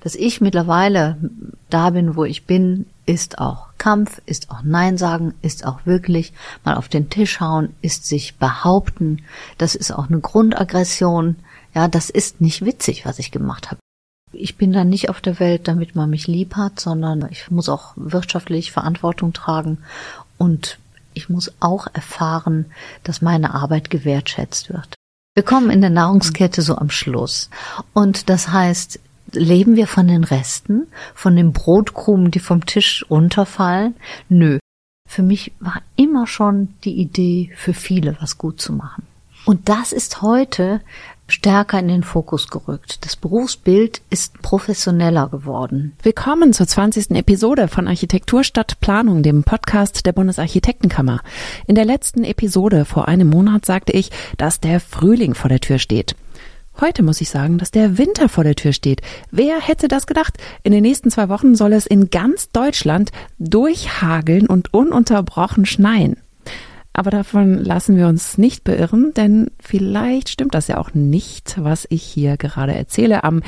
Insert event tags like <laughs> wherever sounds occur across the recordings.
Dass ich mittlerweile da bin, wo ich bin, ist auch Kampf, ist auch Nein sagen, ist auch wirklich mal auf den Tisch hauen, ist sich behaupten. Das ist auch eine Grundaggression. Ja, das ist nicht witzig, was ich gemacht habe. Ich bin dann nicht auf der Welt, damit man mich lieb hat, sondern ich muss auch wirtschaftlich Verantwortung tragen und ich muss auch erfahren, dass meine Arbeit gewertschätzt wird. Wir kommen in der Nahrungskette so am Schluss. Und das heißt, leben wir von den Resten, von den Brotkrumen, die vom Tisch runterfallen? Nö. Für mich war immer schon die Idee, für viele was gut zu machen. Und das ist heute stärker in den Fokus gerückt. Das Berufsbild ist professioneller geworden. Willkommen zur 20. Episode von Architektur statt Planung, dem Podcast der Bundesarchitektenkammer. In der letzten Episode vor einem Monat sagte ich, dass der Frühling vor der Tür steht. Heute muss ich sagen, dass der Winter vor der Tür steht. Wer hätte das gedacht? In den nächsten zwei Wochen soll es in ganz Deutschland durchhageln und ununterbrochen schneien. Aber davon lassen wir uns nicht beirren, denn vielleicht stimmt das ja auch nicht, was ich hier gerade erzähle. Am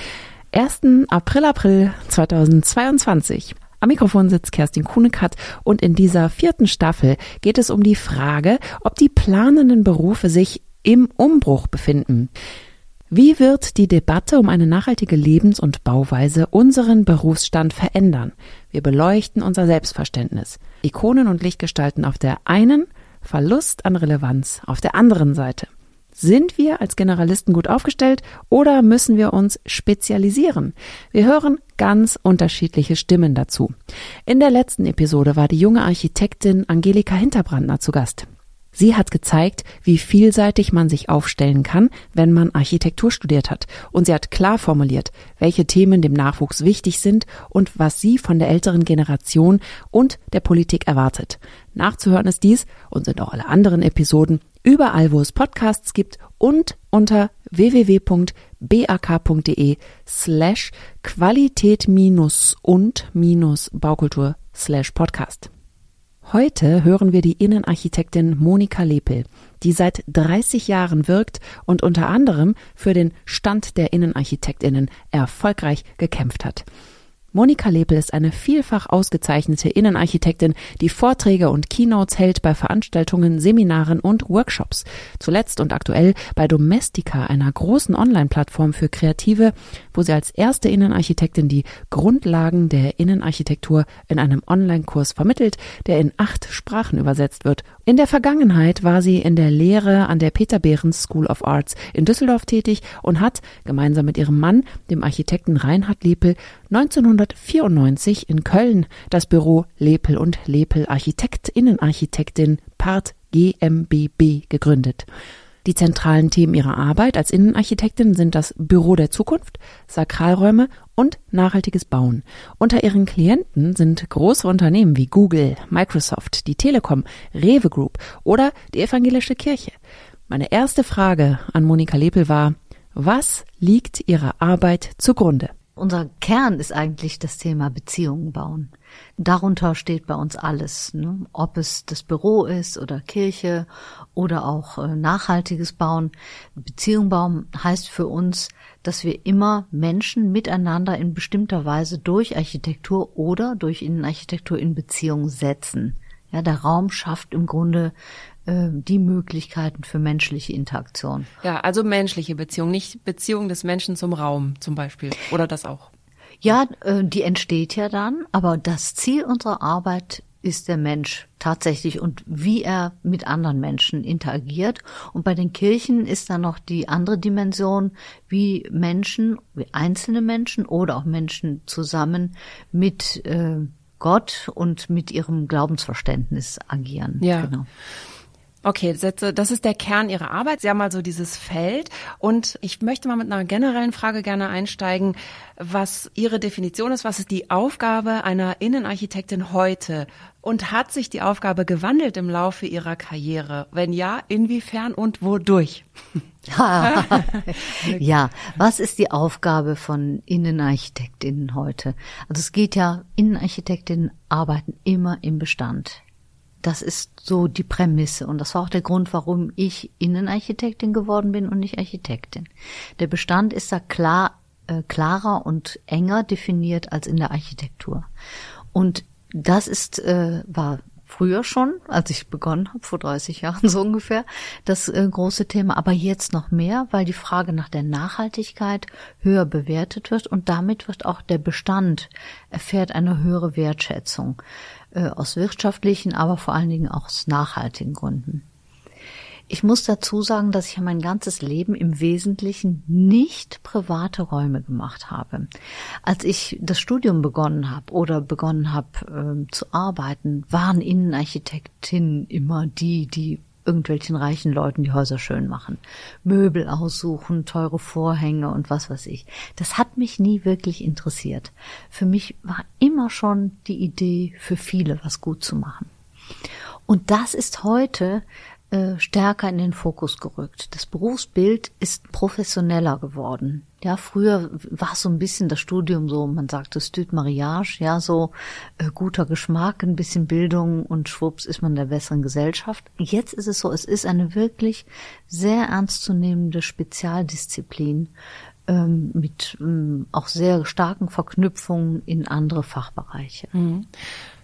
1. April, April 2022. Am Mikrofon sitzt Kerstin Kuhnekat und in dieser vierten Staffel geht es um die Frage, ob die planenden Berufe sich im Umbruch befinden. Wie wird die Debatte um eine nachhaltige Lebens- und Bauweise unseren Berufsstand verändern? Wir beleuchten unser Selbstverständnis. Ikonen und Lichtgestalten auf der einen, Verlust an Relevanz auf der anderen Seite. Sind wir als Generalisten gut aufgestellt oder müssen wir uns spezialisieren? Wir hören ganz unterschiedliche Stimmen dazu. In der letzten Episode war die junge Architektin Angelika Hinterbrandner zu Gast. Sie hat gezeigt, wie vielseitig man sich aufstellen kann, wenn man Architektur studiert hat. Und sie hat klar formuliert, welche Themen dem Nachwuchs wichtig sind und was sie von der älteren Generation und der Politik erwartet. Nachzuhören ist dies und sind auch alle anderen Episoden überall, wo es Podcasts gibt und unter www.bak.de slash Qualität minus und minus Baukultur slash Podcast. Heute hören wir die Innenarchitektin Monika Lepel, die seit 30 Jahren wirkt und unter anderem für den Stand der Innenarchitektinnen erfolgreich gekämpft hat. Monika Lepel ist eine vielfach ausgezeichnete Innenarchitektin, die Vorträge und Keynotes hält bei Veranstaltungen, Seminaren und Workshops. Zuletzt und aktuell bei Domestika, einer großen Online-Plattform für Kreative, wo sie als erste Innenarchitektin die Grundlagen der Innenarchitektur in einem Online-Kurs vermittelt, der in acht Sprachen übersetzt wird. In der Vergangenheit war sie in der Lehre an der Peter Behrens School of Arts in Düsseldorf tätig und hat gemeinsam mit ihrem Mann, dem Architekten Reinhard Lepel, 1994 in Köln das Büro Lepel und Lepel Architektinnenarchitektin Part GmbB gegründet. Die zentralen Themen ihrer Arbeit als Innenarchitektin sind das Büro der Zukunft, Sakralräume und nachhaltiges Bauen. Unter ihren Klienten sind große Unternehmen wie Google, Microsoft, die Telekom, Rewe Group oder die evangelische Kirche. Meine erste Frage an Monika Lepel war, was liegt ihrer Arbeit zugrunde? Unser Kern ist eigentlich das Thema Beziehungen bauen. Darunter steht bei uns alles, ne? ob es das Büro ist oder Kirche oder auch äh, nachhaltiges Bauen. Beziehung bauen heißt für uns, dass wir immer Menschen miteinander in bestimmter Weise durch Architektur oder durch Innenarchitektur in Beziehung setzen. Ja, der Raum schafft im Grunde äh, die Möglichkeiten für menschliche Interaktion. Ja, also menschliche Beziehung, nicht Beziehung des Menschen zum Raum zum Beispiel. Oder das auch? Ja, äh, die entsteht ja dann, aber das Ziel unserer Arbeit ist der Mensch tatsächlich und wie er mit anderen Menschen interagiert. Und bei den Kirchen ist dann noch die andere Dimension, wie Menschen, wie einzelne Menschen oder auch Menschen zusammen mit äh, Gott und mit ihrem Glaubensverständnis agieren. Ja. Genau. Okay, das ist der Kern Ihrer Arbeit. Sie haben also dieses Feld. Und ich möchte mal mit einer generellen Frage gerne einsteigen, was Ihre Definition ist. Was ist die Aufgabe einer Innenarchitektin heute? Und hat sich die Aufgabe gewandelt im Laufe Ihrer Karriere? Wenn ja, inwiefern und wodurch? <laughs> ja, was ist die Aufgabe von Innenarchitektinnen heute? Also es geht ja, Innenarchitektinnen arbeiten immer im Bestand. Das ist so die Prämisse und das war auch der Grund, warum ich Innenarchitektin geworden bin und nicht Architektin. Der Bestand ist da klar äh, klarer und enger definiert als in der Architektur. Und das ist, äh, war früher schon, als ich begonnen habe, vor 30 Jahren <laughs> so ungefähr, das äh, große Thema, aber jetzt noch mehr, weil die Frage nach der Nachhaltigkeit höher bewertet wird und damit wird auch der Bestand erfährt eine höhere Wertschätzung aus wirtschaftlichen, aber vor allen Dingen auch aus nachhaltigen Gründen. Ich muss dazu sagen, dass ich mein ganzes Leben im Wesentlichen nicht private Räume gemacht habe. Als ich das Studium begonnen habe oder begonnen habe äh, zu arbeiten, waren Innenarchitektinnen immer die, die irgendwelchen reichen Leuten die Häuser schön machen. Möbel aussuchen, teure Vorhänge und was weiß ich. Das hat mich nie wirklich interessiert. Für mich war immer schon die Idee, für viele was gut zu machen. Und das ist heute äh, stärker in den Fokus gerückt. Das Berufsbild ist professioneller geworden. Ja, früher war so ein bisschen das Studium so, man sagte Stüt Mariage, ja, so äh, guter Geschmack, ein bisschen Bildung und schwupps ist man der besseren Gesellschaft. Jetzt ist es so, es ist eine wirklich sehr ernstzunehmende Spezialdisziplin ähm, mit ähm, auch sehr starken Verknüpfungen in andere Fachbereiche. Mhm.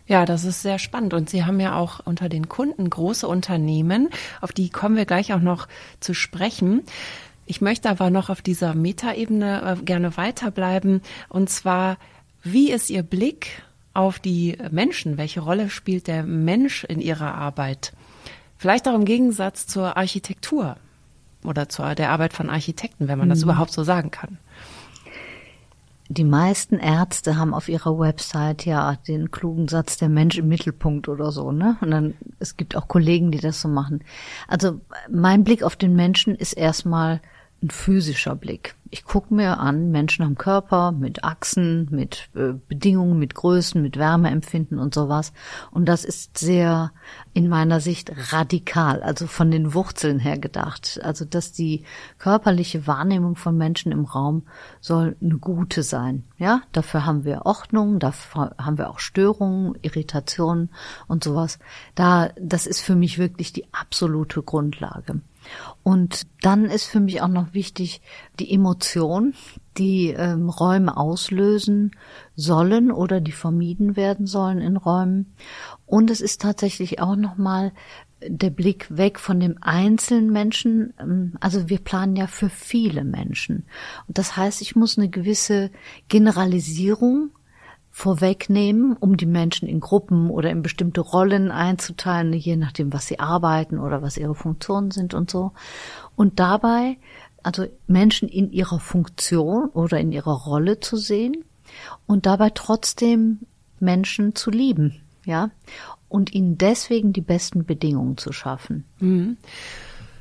Ja, das ist sehr spannend. Und Sie haben ja auch unter den Kunden große Unternehmen, auf die kommen wir gleich auch noch zu sprechen. Ich möchte aber noch auf dieser Metaebene äh, gerne weiterbleiben. Und zwar, wie ist Ihr Blick auf die Menschen? Welche Rolle spielt der Mensch in Ihrer Arbeit? Vielleicht auch im Gegensatz zur Architektur oder zur der Arbeit von Architekten, wenn man das mhm. überhaupt so sagen kann die meisten Ärzte haben auf ihrer Website ja den klugen Satz der Mensch im Mittelpunkt oder so, ne? Und dann es gibt auch Kollegen, die das so machen. Also mein Blick auf den Menschen ist erstmal ein physischer Blick. Ich gucke mir an, Menschen am Körper mit Achsen, mit äh, Bedingungen, mit Größen, mit Wärmeempfinden und sowas. Und das ist sehr in meiner Sicht radikal, also von den Wurzeln her gedacht. Also dass die körperliche Wahrnehmung von Menschen im Raum soll eine gute sein. Ja, dafür haben wir Ordnung, dafür haben wir auch Störungen, Irritationen und sowas. Da, das ist für mich wirklich die absolute Grundlage. Und dann ist für mich auch noch wichtig die Emotion, die ähm, Räume auslösen sollen oder die vermieden werden sollen in Räumen. Und es ist tatsächlich auch nochmal der Blick weg von dem einzelnen Menschen. Ähm, also wir planen ja für viele Menschen. Und das heißt, ich muss eine gewisse Generalisierung vorwegnehmen, um die Menschen in Gruppen oder in bestimmte Rollen einzuteilen, je nachdem, was sie arbeiten oder was ihre Funktionen sind und so. Und dabei, also Menschen in ihrer Funktion oder in ihrer Rolle zu sehen und dabei trotzdem Menschen zu lieben, ja, und ihnen deswegen die besten Bedingungen zu schaffen. Mhm.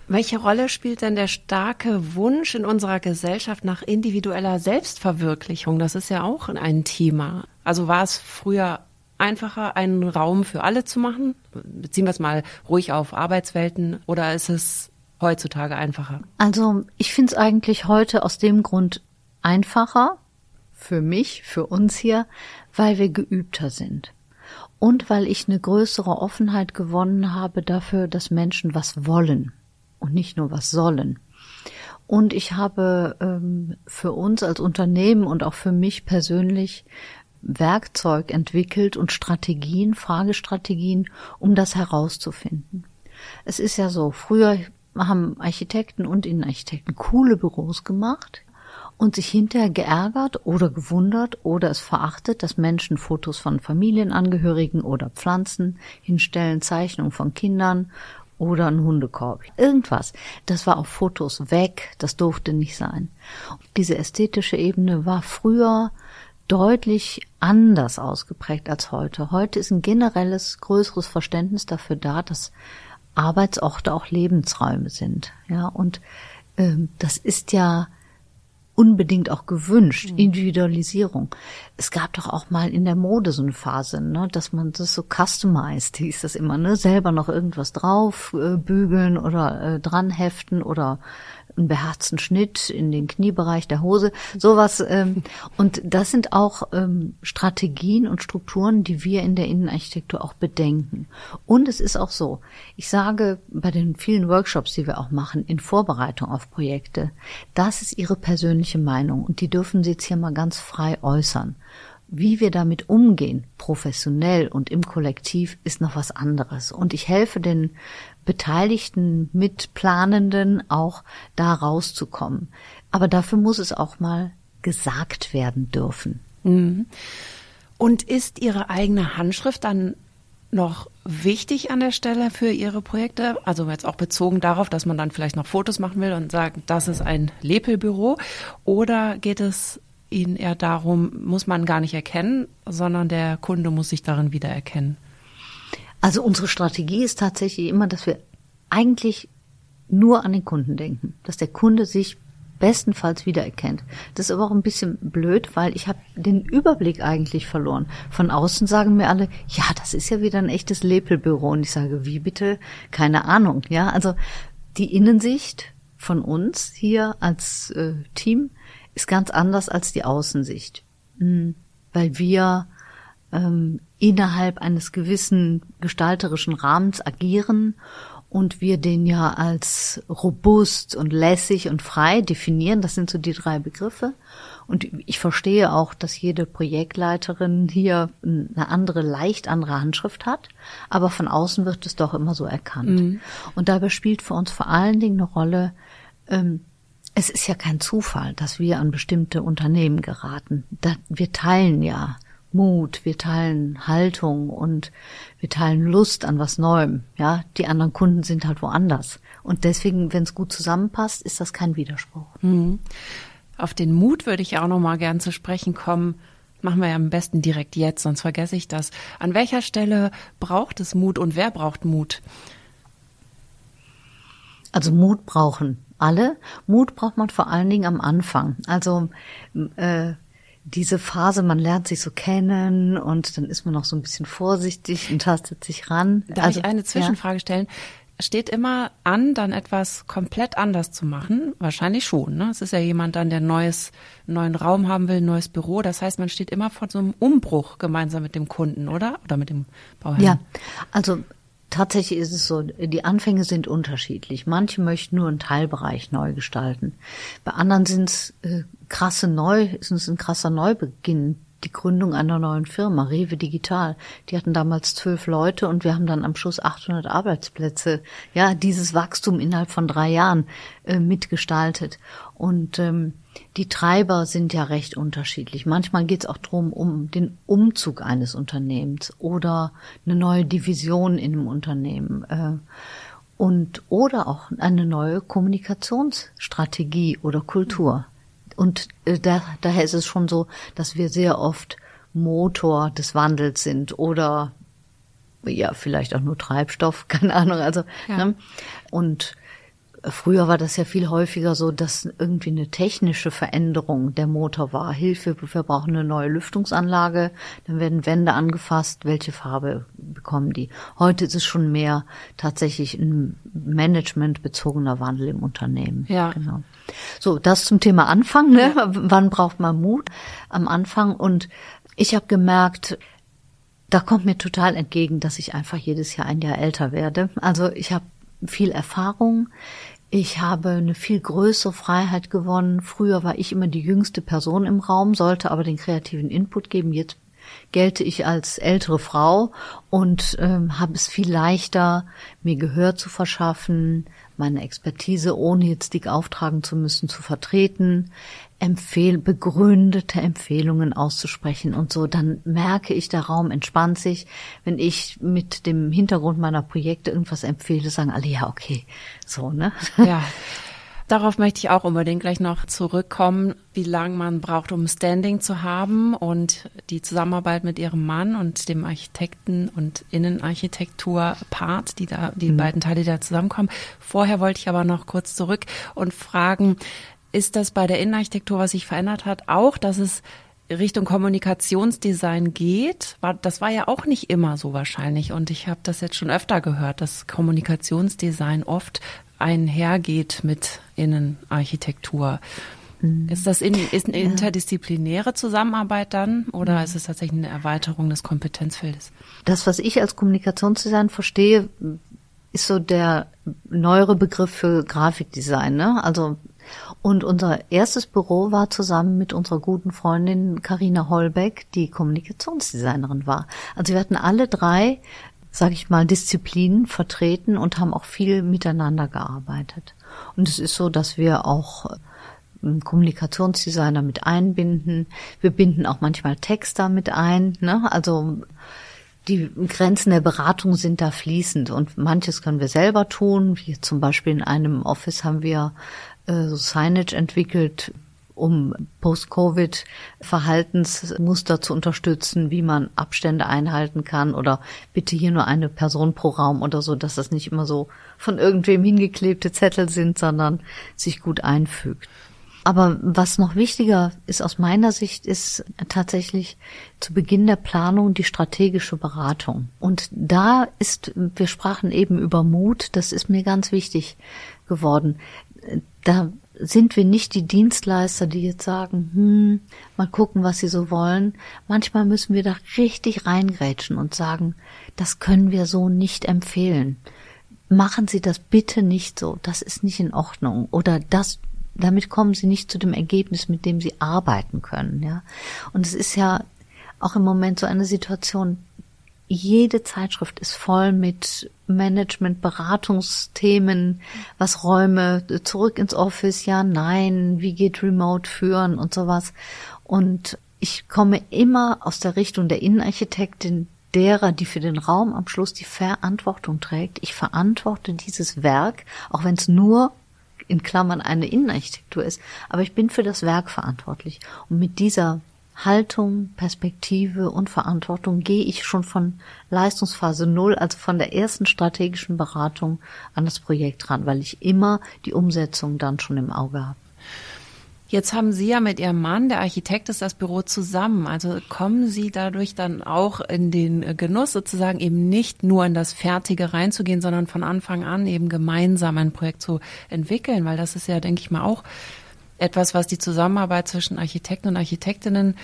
Welche Rolle spielt denn der starke Wunsch in unserer Gesellschaft nach individueller Selbstverwirklichung? Das ist ja auch ein Thema. Also war es früher einfacher, einen Raum für alle zu machen? Beziehen wir es mal ruhig auf Arbeitswelten oder ist es heutzutage einfacher? Also ich finde es eigentlich heute aus dem Grund einfacher für mich, für uns hier, weil wir geübter sind. Und weil ich eine größere Offenheit gewonnen habe dafür, dass Menschen was wollen und nicht nur was sollen. Und ich habe ähm, für uns als Unternehmen und auch für mich persönlich Werkzeug entwickelt und Strategien, Fragestrategien, um das herauszufinden. Es ist ja so, früher haben Architekten und Innenarchitekten coole Büros gemacht und sich hinterher geärgert oder gewundert oder es verachtet, dass Menschen Fotos von Familienangehörigen oder Pflanzen hinstellen, Zeichnungen von Kindern oder ein Hundekorb. Irgendwas. Das war auf Fotos weg. Das durfte nicht sein. Diese ästhetische Ebene war früher deutlich anders ausgeprägt als heute. Heute ist ein generelles, größeres Verständnis dafür da, dass Arbeitsorte auch Lebensräume sind. Ja, und ähm, das ist ja unbedingt auch gewünscht, mhm. Individualisierung. Es gab doch auch mal in der Mode so eine Phase, ne, dass man das so customized hieß das immer, ne, selber noch irgendwas drauf äh, bügeln oder äh, dran heften oder einen beherzten Schnitt in den Kniebereich der Hose, sowas. Ähm, und das sind auch ähm, Strategien und Strukturen, die wir in der Innenarchitektur auch bedenken. Und es ist auch so, ich sage bei den vielen Workshops, die wir auch machen, in Vorbereitung auf Projekte, das ist ihre persönliche persönliche Meinung und die dürfen Sie jetzt hier mal ganz frei äußern. Wie wir damit umgehen, professionell und im Kollektiv, ist noch was anderes. Und ich helfe den beteiligten Mitplanenden auch da rauszukommen. Aber dafür muss es auch mal gesagt werden dürfen. Mhm. Und ist Ihre eigene Handschrift dann noch wichtig an der Stelle für Ihre Projekte? Also jetzt auch bezogen darauf, dass man dann vielleicht noch Fotos machen will und sagt, das ist ein Lepelbüro. Oder geht es Ihnen eher darum, muss man gar nicht erkennen, sondern der Kunde muss sich darin wiedererkennen? Also unsere Strategie ist tatsächlich immer, dass wir eigentlich nur an den Kunden denken, dass der Kunde sich bestenfalls wiedererkennt. Das ist aber auch ein bisschen blöd, weil ich habe den Überblick eigentlich verloren. Von außen sagen mir alle, ja, das ist ja wieder ein echtes Lepelbüro. Und ich sage, wie bitte? Keine Ahnung. Ja, also die Innensicht von uns hier als äh, Team ist ganz anders als die Außensicht, mhm. weil wir ähm, innerhalb eines gewissen gestalterischen Rahmens agieren und wir den ja als robust und lässig und frei definieren. Das sind so die drei Begriffe. Und ich verstehe auch, dass jede Projektleiterin hier eine andere, leicht andere Handschrift hat, aber von außen wird es doch immer so erkannt. Mhm. Und dabei spielt für uns vor allen Dingen eine Rolle, ähm, es ist ja kein Zufall, dass wir an bestimmte Unternehmen geraten. wir teilen ja Mut, wir teilen Haltung und wir teilen Lust an was Neuem. Ja, die anderen Kunden sind halt woanders. Und deswegen, wenn es gut zusammenpasst, ist das kein Widerspruch. Mhm. Auf den Mut würde ich auch noch mal gern zu sprechen kommen. Machen wir ja am besten direkt jetzt, sonst vergesse ich das. An welcher Stelle braucht es Mut und wer braucht Mut? Also Mut brauchen alle. Mut braucht man vor allen Dingen am Anfang. Also äh, diese Phase, man lernt sich so kennen und dann ist man noch so ein bisschen vorsichtig und tastet sich ran. Darf also, ich eine Zwischenfrage ja? stellen? Steht immer an, dann etwas komplett anders zu machen? Wahrscheinlich schon. Ne? Es ist ja jemand dann, der neues, neuen Raum haben will, ein neues Büro. Das heißt, man steht immer vor so einem Umbruch gemeinsam mit dem Kunden, oder? Oder mit dem Bauherrn? Ja, also Tatsächlich ist es so, die Anfänge sind unterschiedlich. Manche möchten nur einen Teilbereich neu gestalten. Bei anderen sind es äh, krasse Neu, ist es ein krasser Neubeginn, die Gründung einer neuen Firma, Rewe Digital. Die hatten damals zwölf Leute und wir haben dann am Schluss 800 Arbeitsplätze. Ja, dieses Wachstum innerhalb von drei Jahren äh, mitgestaltet. Und ähm, die Treiber sind ja recht unterschiedlich. Manchmal geht es auch darum, um den Umzug eines Unternehmens oder eine neue Division in einem Unternehmen. Äh, und oder auch eine neue Kommunikationsstrategie oder Kultur. Und äh, da, daher ist es schon so, dass wir sehr oft Motor des Wandels sind oder ja, vielleicht auch nur Treibstoff, <laughs> keine Ahnung. Also, ja. ne? Und Früher war das ja viel häufiger so, dass irgendwie eine technische Veränderung der Motor war. Hilfe, wir brauchen eine neue Lüftungsanlage, dann werden Wände angefasst, welche Farbe bekommen die. Heute ist es schon mehr tatsächlich ein managementbezogener Wandel im Unternehmen. Ja. Genau. So, das zum Thema Anfang, ne? Ja. Wann braucht man Mut am Anfang? Und ich habe gemerkt, da kommt mir total entgegen, dass ich einfach jedes Jahr ein Jahr älter werde. Also ich habe viel Erfahrung. Ich habe eine viel größere Freiheit gewonnen. Früher war ich immer die jüngste Person im Raum, sollte aber den kreativen Input geben. Jetzt gelte ich als ältere Frau und ähm, habe es viel leichter, mir Gehör zu verschaffen, meine Expertise, ohne jetzt dick auftragen zu müssen, zu vertreten, empfehl begründete Empfehlungen auszusprechen und so, dann merke ich, der Raum entspannt sich. Wenn ich mit dem Hintergrund meiner Projekte irgendwas empfehle, sagen alle, ja, okay, so, ne? Ja. <laughs> Darauf möchte ich auch unbedingt gleich noch zurückkommen, wie lange man braucht, um Standing zu haben und die Zusammenarbeit mit ihrem Mann und dem Architekten und Innenarchitektur-Part, die da, die mhm. beiden Teile, die da zusammenkommen. Vorher wollte ich aber noch kurz zurück und fragen, ist das bei der Innenarchitektur, was sich verändert hat, auch, dass es Richtung Kommunikationsdesign geht, war, das war ja auch nicht immer so wahrscheinlich. Und ich habe das jetzt schon öfter gehört, dass Kommunikationsdesign oft einhergeht mit Innenarchitektur. Mhm. Ist das in, ist eine interdisziplinäre Zusammenarbeit dann oder mhm. ist es tatsächlich eine Erweiterung des Kompetenzfeldes? Das, was ich als Kommunikationsdesign verstehe, ist so der neuere Begriff für Grafikdesign. Ne? Also Und unser erstes Büro war zusammen mit unserer guten Freundin Karina Holbeck, die Kommunikationsdesignerin war. Also wir hatten alle drei, sage ich mal, Disziplinen vertreten und haben auch viel miteinander gearbeitet. Und es ist so, dass wir auch ähm, Kommunikationsdesigner mit einbinden. Wir binden auch manchmal Texter mit ein. Ne? Also die Grenzen der Beratung sind da fließend und manches können wir selber tun. Wie zum Beispiel in einem Office haben wir äh, so Signage entwickelt, um Post-Covid-Verhaltensmuster zu unterstützen, wie man Abstände einhalten kann oder bitte hier nur eine Person pro Raum oder so, dass das nicht immer so von irgendwem hingeklebte Zettel sind, sondern sich gut einfügt. Aber was noch wichtiger ist aus meiner Sicht, ist tatsächlich zu Beginn der Planung die strategische Beratung. Und da ist, wir sprachen eben über Mut, das ist mir ganz wichtig geworden. Da sind wir nicht die Dienstleister, die jetzt sagen, hm, mal gucken, was sie so wollen. Manchmal müssen wir da richtig reingrätschen und sagen, das können wir so nicht empfehlen. Machen Sie das bitte nicht so. Das ist nicht in Ordnung. Oder das damit kommen sie nicht zu dem Ergebnis, mit dem sie arbeiten können, ja. Und es ist ja auch im Moment so eine Situation, jede Zeitschrift ist voll mit Management, Beratungsthemen, was Räume, zurück ins Office, ja, nein, wie geht Remote führen und sowas. Und ich komme immer aus der Richtung der Innenarchitektin, derer, die für den Raum am Schluss die Verantwortung trägt. Ich verantworte dieses Werk, auch wenn es nur in Klammern eine Innenarchitektur ist, aber ich bin für das Werk verantwortlich. Und mit dieser Haltung, Perspektive und Verantwortung gehe ich schon von Leistungsphase null, also von der ersten strategischen Beratung an das Projekt ran, weil ich immer die Umsetzung dann schon im Auge habe. Jetzt haben Sie ja mit Ihrem Mann, der Architekt ist, das Büro zusammen. Also kommen Sie dadurch dann auch in den Genuss, sozusagen eben nicht nur in das Fertige reinzugehen, sondern von Anfang an eben gemeinsam ein Projekt zu entwickeln, weil das ist ja, denke ich mal, auch etwas, was die Zusammenarbeit zwischen Architekten und Architektinnen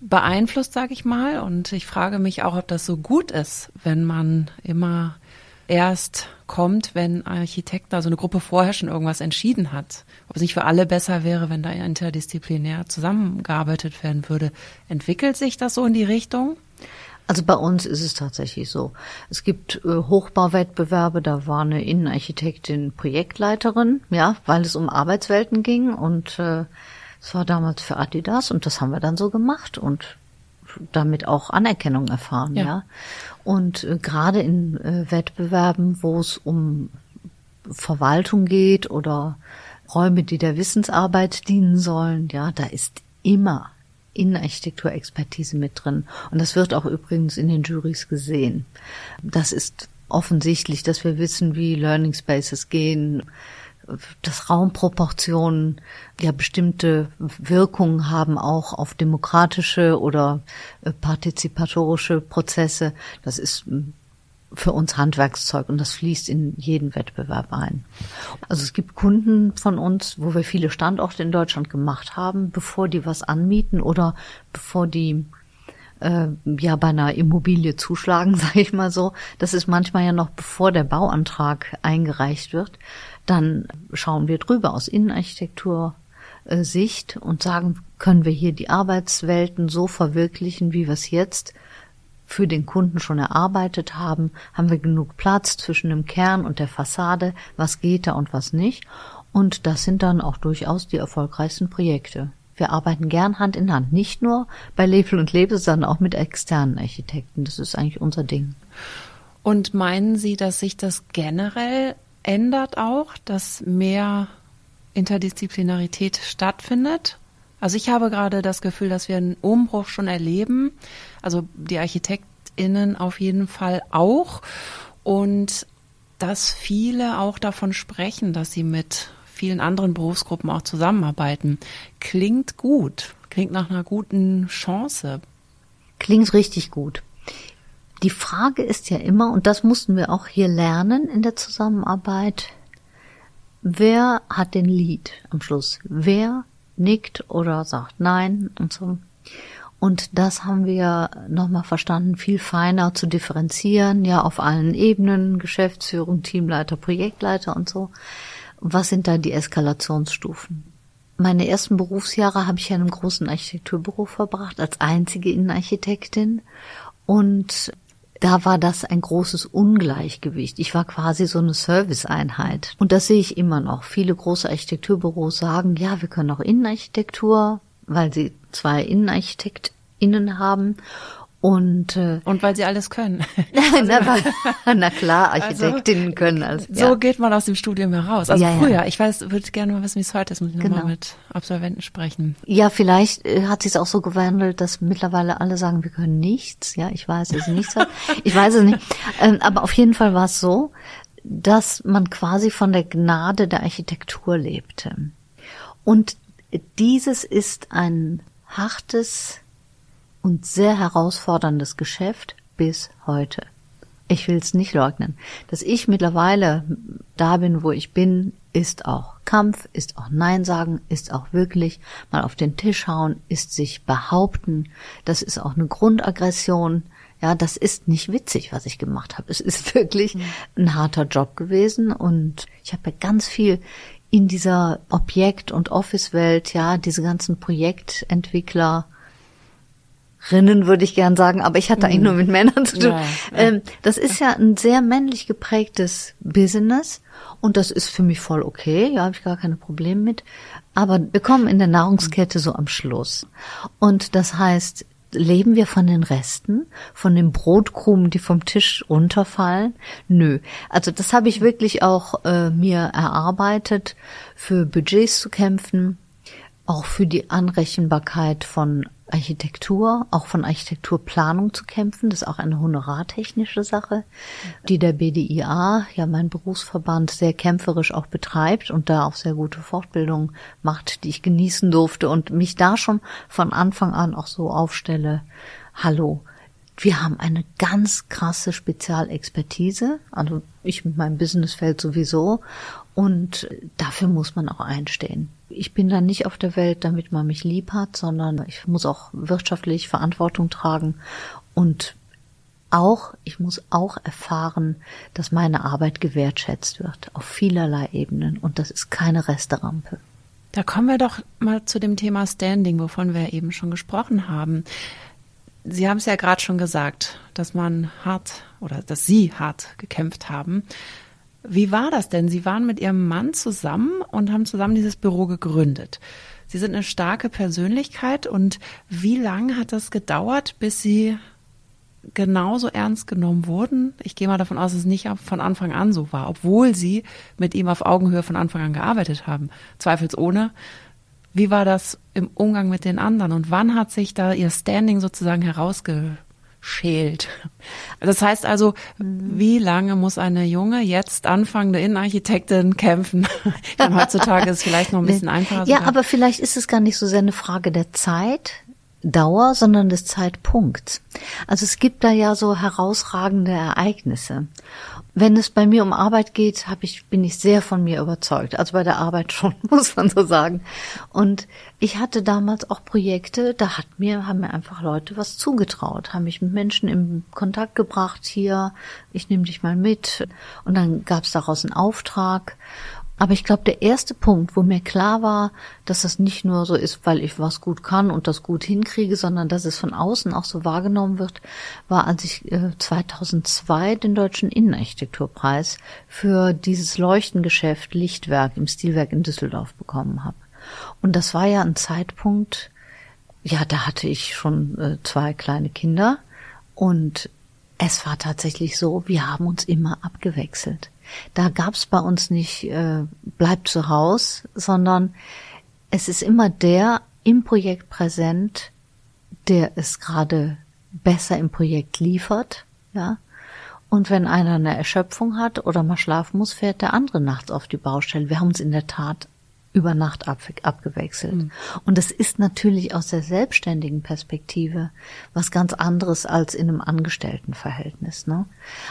beeinflusst, sage ich mal. Und ich frage mich auch, ob das so gut ist, wenn man immer erst kommt, wenn Architekten, also eine Gruppe vorher schon irgendwas entschieden hat. Ob es nicht für alle besser wäre, wenn da interdisziplinär zusammengearbeitet werden würde. Entwickelt sich das so in die Richtung? Also bei uns ist es tatsächlich so. Es gibt äh, Hochbauwettbewerbe, da war eine Innenarchitektin Projektleiterin, ja, weil es um Arbeitswelten ging und äh, es war damals für Adidas und das haben wir dann so gemacht und damit auch Anerkennung erfahren, ja. ja. Und äh, gerade in äh, Wettbewerben, wo es um Verwaltung geht oder Räume, die der Wissensarbeit dienen sollen, ja, da ist immer Innenarchitekturexpertise mit drin. Und das wird auch übrigens in den Juries gesehen. Das ist offensichtlich, dass wir wissen, wie Learning Spaces gehen, dass Raumproportionen ja bestimmte Wirkungen haben auch auf demokratische oder äh, partizipatorische Prozesse. Das ist hm, für uns Handwerkszeug und das fließt in jeden Wettbewerb ein. Also es gibt Kunden von uns, wo wir viele Standorte in Deutschland gemacht haben, bevor die was anmieten oder bevor die äh, ja bei einer Immobilie zuschlagen, <laughs> sage ich mal so. Das ist manchmal ja noch bevor der Bauantrag eingereicht wird dann schauen wir drüber aus Innenarchitektur äh, Sicht und sagen, können wir hier die Arbeitswelten so verwirklichen, wie wir es jetzt für den Kunden schon erarbeitet haben? Haben wir genug Platz zwischen dem Kern und der Fassade? Was geht da und was nicht? Und das sind dann auch durchaus die erfolgreichsten Projekte. Wir arbeiten gern Hand in Hand, nicht nur bei Lebel und Lebe, sondern auch mit externen Architekten. Das ist eigentlich unser Ding. Und meinen Sie, dass sich das generell ändert auch, dass mehr Interdisziplinarität stattfindet. Also ich habe gerade das Gefühl, dass wir einen Umbruch schon erleben. Also die ArchitektInnen auf jeden Fall auch. Und dass viele auch davon sprechen, dass sie mit vielen anderen Berufsgruppen auch zusammenarbeiten. Klingt gut. Klingt nach einer guten Chance. Klingt richtig gut. Die Frage ist ja immer, und das mussten wir auch hier lernen in der Zusammenarbeit, wer hat den Lied am Schluss? Wer nickt oder sagt Nein und so. Und das haben wir nochmal verstanden, viel feiner zu differenzieren, ja, auf allen Ebenen, Geschäftsführung, Teamleiter, Projektleiter und so. Was sind da die Eskalationsstufen? Meine ersten Berufsjahre habe ich in einem großen Architekturbüro verbracht, als einzige Innenarchitektin. Und da war das ein großes Ungleichgewicht. Ich war quasi so eine Serviceeinheit. Und das sehe ich immer noch. Viele große Architekturbüros sagen, ja, wir können auch Innenarchitektur, weil sie zwei InnenarchitektInnen haben und, äh, und weil sie alles können. <laughs> na, na klar, also, Architektinnen also, können alles. Ja. So geht man aus dem Studium heraus. Also ja, früher, ja. ich weiß, würde gerne mal wissen, wie es heute ist, muss ich genau. nochmal mit Absolventen sprechen. Ja, vielleicht äh, hat sich es auch so gewandelt, dass mittlerweile alle sagen, wir können nichts. Ja, ich weiß es nicht. <laughs> ich weiß es nicht. Ähm, aber auf jeden Fall war es so, dass man quasi von der Gnade der Architektur lebte. Und dieses ist ein hartes und sehr herausforderndes Geschäft bis heute. Ich will es nicht leugnen. Dass ich mittlerweile da bin, wo ich bin, ist auch Kampf, ist auch Nein sagen, ist auch wirklich mal auf den Tisch hauen, ist sich behaupten. Das ist auch eine Grundaggression. Ja, das ist nicht witzig, was ich gemacht habe. Es ist <laughs> wirklich mhm. ein harter Job gewesen und ich habe ja ganz viel in dieser Objekt- und Office-Welt, ja, diese ganzen Projektentwickler, Rinnen würde ich gern sagen, aber ich hatte eigentlich nur mit Männern zu tun. Ja. Ähm, das ist ja ein sehr männlich geprägtes Business und das ist für mich voll okay, ja, habe ich gar keine Probleme mit. Aber wir kommen in der Nahrungskette so am Schluss. Und das heißt, leben wir von den Resten, von den Brotkrumen, die vom Tisch runterfallen? Nö. Also das habe ich wirklich auch äh, mir erarbeitet, für Budgets zu kämpfen, auch für die Anrechenbarkeit von Architektur, auch von Architekturplanung zu kämpfen. Das ist auch eine honorartechnische Sache, die der BDIA, ja mein Berufsverband, sehr kämpferisch auch betreibt und da auch sehr gute Fortbildung macht, die ich genießen durfte und mich da schon von Anfang an auch so aufstelle. Hallo, wir haben eine ganz krasse Spezialexpertise, also ich mit meinem Businessfeld sowieso, und dafür muss man auch einstehen. Ich bin dann nicht auf der Welt, damit man mich lieb hat, sondern ich muss auch wirtschaftlich Verantwortung tragen und auch, ich muss auch erfahren, dass meine Arbeit gewertschätzt wird auf vielerlei Ebenen und das ist keine Resterampe. Da kommen wir doch mal zu dem Thema Standing, wovon wir eben schon gesprochen haben. Sie haben es ja gerade schon gesagt, dass man hart oder dass Sie hart gekämpft haben. Wie war das denn? Sie waren mit Ihrem Mann zusammen und haben zusammen dieses Büro gegründet. Sie sind eine starke Persönlichkeit und wie lange hat das gedauert, bis Sie genauso ernst genommen wurden? Ich gehe mal davon aus, dass es nicht von Anfang an so war, obwohl Sie mit ihm auf Augenhöhe von Anfang an gearbeitet haben. Zweifelsohne. Wie war das im Umgang mit den anderen und wann hat sich da Ihr Standing sozusagen herausgestellt? Schält. Das heißt also, wie lange muss eine junge, jetzt anfangende Innenarchitektin kämpfen? Denn heutzutage ist es vielleicht noch ein bisschen einfacher. Ja, aber vielleicht ist es gar nicht so sehr eine Frage der Zeit, Dauer, sondern des Zeitpunkts. Also es gibt da ja so herausragende Ereignisse. Wenn es bei mir um Arbeit geht, hab ich, bin ich sehr von mir überzeugt. Also bei der Arbeit <laughs> schon, muss man so sagen. Und ich hatte damals auch Projekte, da hat mir, haben mir einfach Leute was zugetraut, haben mich mit Menschen in Kontakt gebracht hier, ich nehme dich mal mit. Und dann gab es daraus einen Auftrag. Aber ich glaube, der erste Punkt, wo mir klar war, dass das nicht nur so ist, weil ich was gut kann und das gut hinkriege, sondern dass es von außen auch so wahrgenommen wird, war, als ich äh, 2002 den Deutschen Innenarchitekturpreis für dieses Leuchtengeschäft Lichtwerk im Stilwerk in Düsseldorf bekommen habe. Und das war ja ein Zeitpunkt, ja, da hatte ich schon äh, zwei kleine Kinder und es war tatsächlich so, wir haben uns immer abgewechselt. Da gab's bei uns nicht äh, bleibt zu Haus, sondern es ist immer der im Projekt präsent, der es gerade besser im Projekt liefert, ja. Und wenn einer eine Erschöpfung hat oder mal schlafen muss, fährt der andere nachts auf die Baustelle. Wir haben uns in der Tat über Nacht ab, abgewechselt. Mhm. Und das ist natürlich aus der selbstständigen Perspektive was ganz anderes als in einem Angestelltenverhältnis. Ne?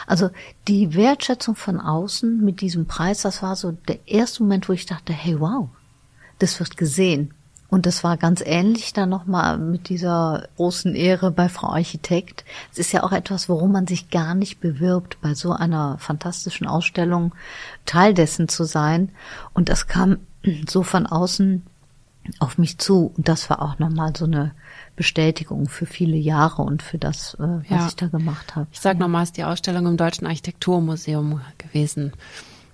Also die Wertschätzung von außen mit diesem Preis, das war so der erste Moment, wo ich dachte, hey wow, das wird gesehen. Und das war ganz ähnlich dann nochmal mit dieser großen Ehre bei Frau Architekt. Es ist ja auch etwas, worum man sich gar nicht bewirbt, bei so einer fantastischen Ausstellung Teil dessen zu sein. Und das kam so von außen auf mich zu. Und das war auch nochmal so eine Bestätigung für viele Jahre und für das, äh, was ja. ich da gemacht habe. Ich sag ja. nochmal, es ist die Ausstellung im Deutschen Architekturmuseum gewesen.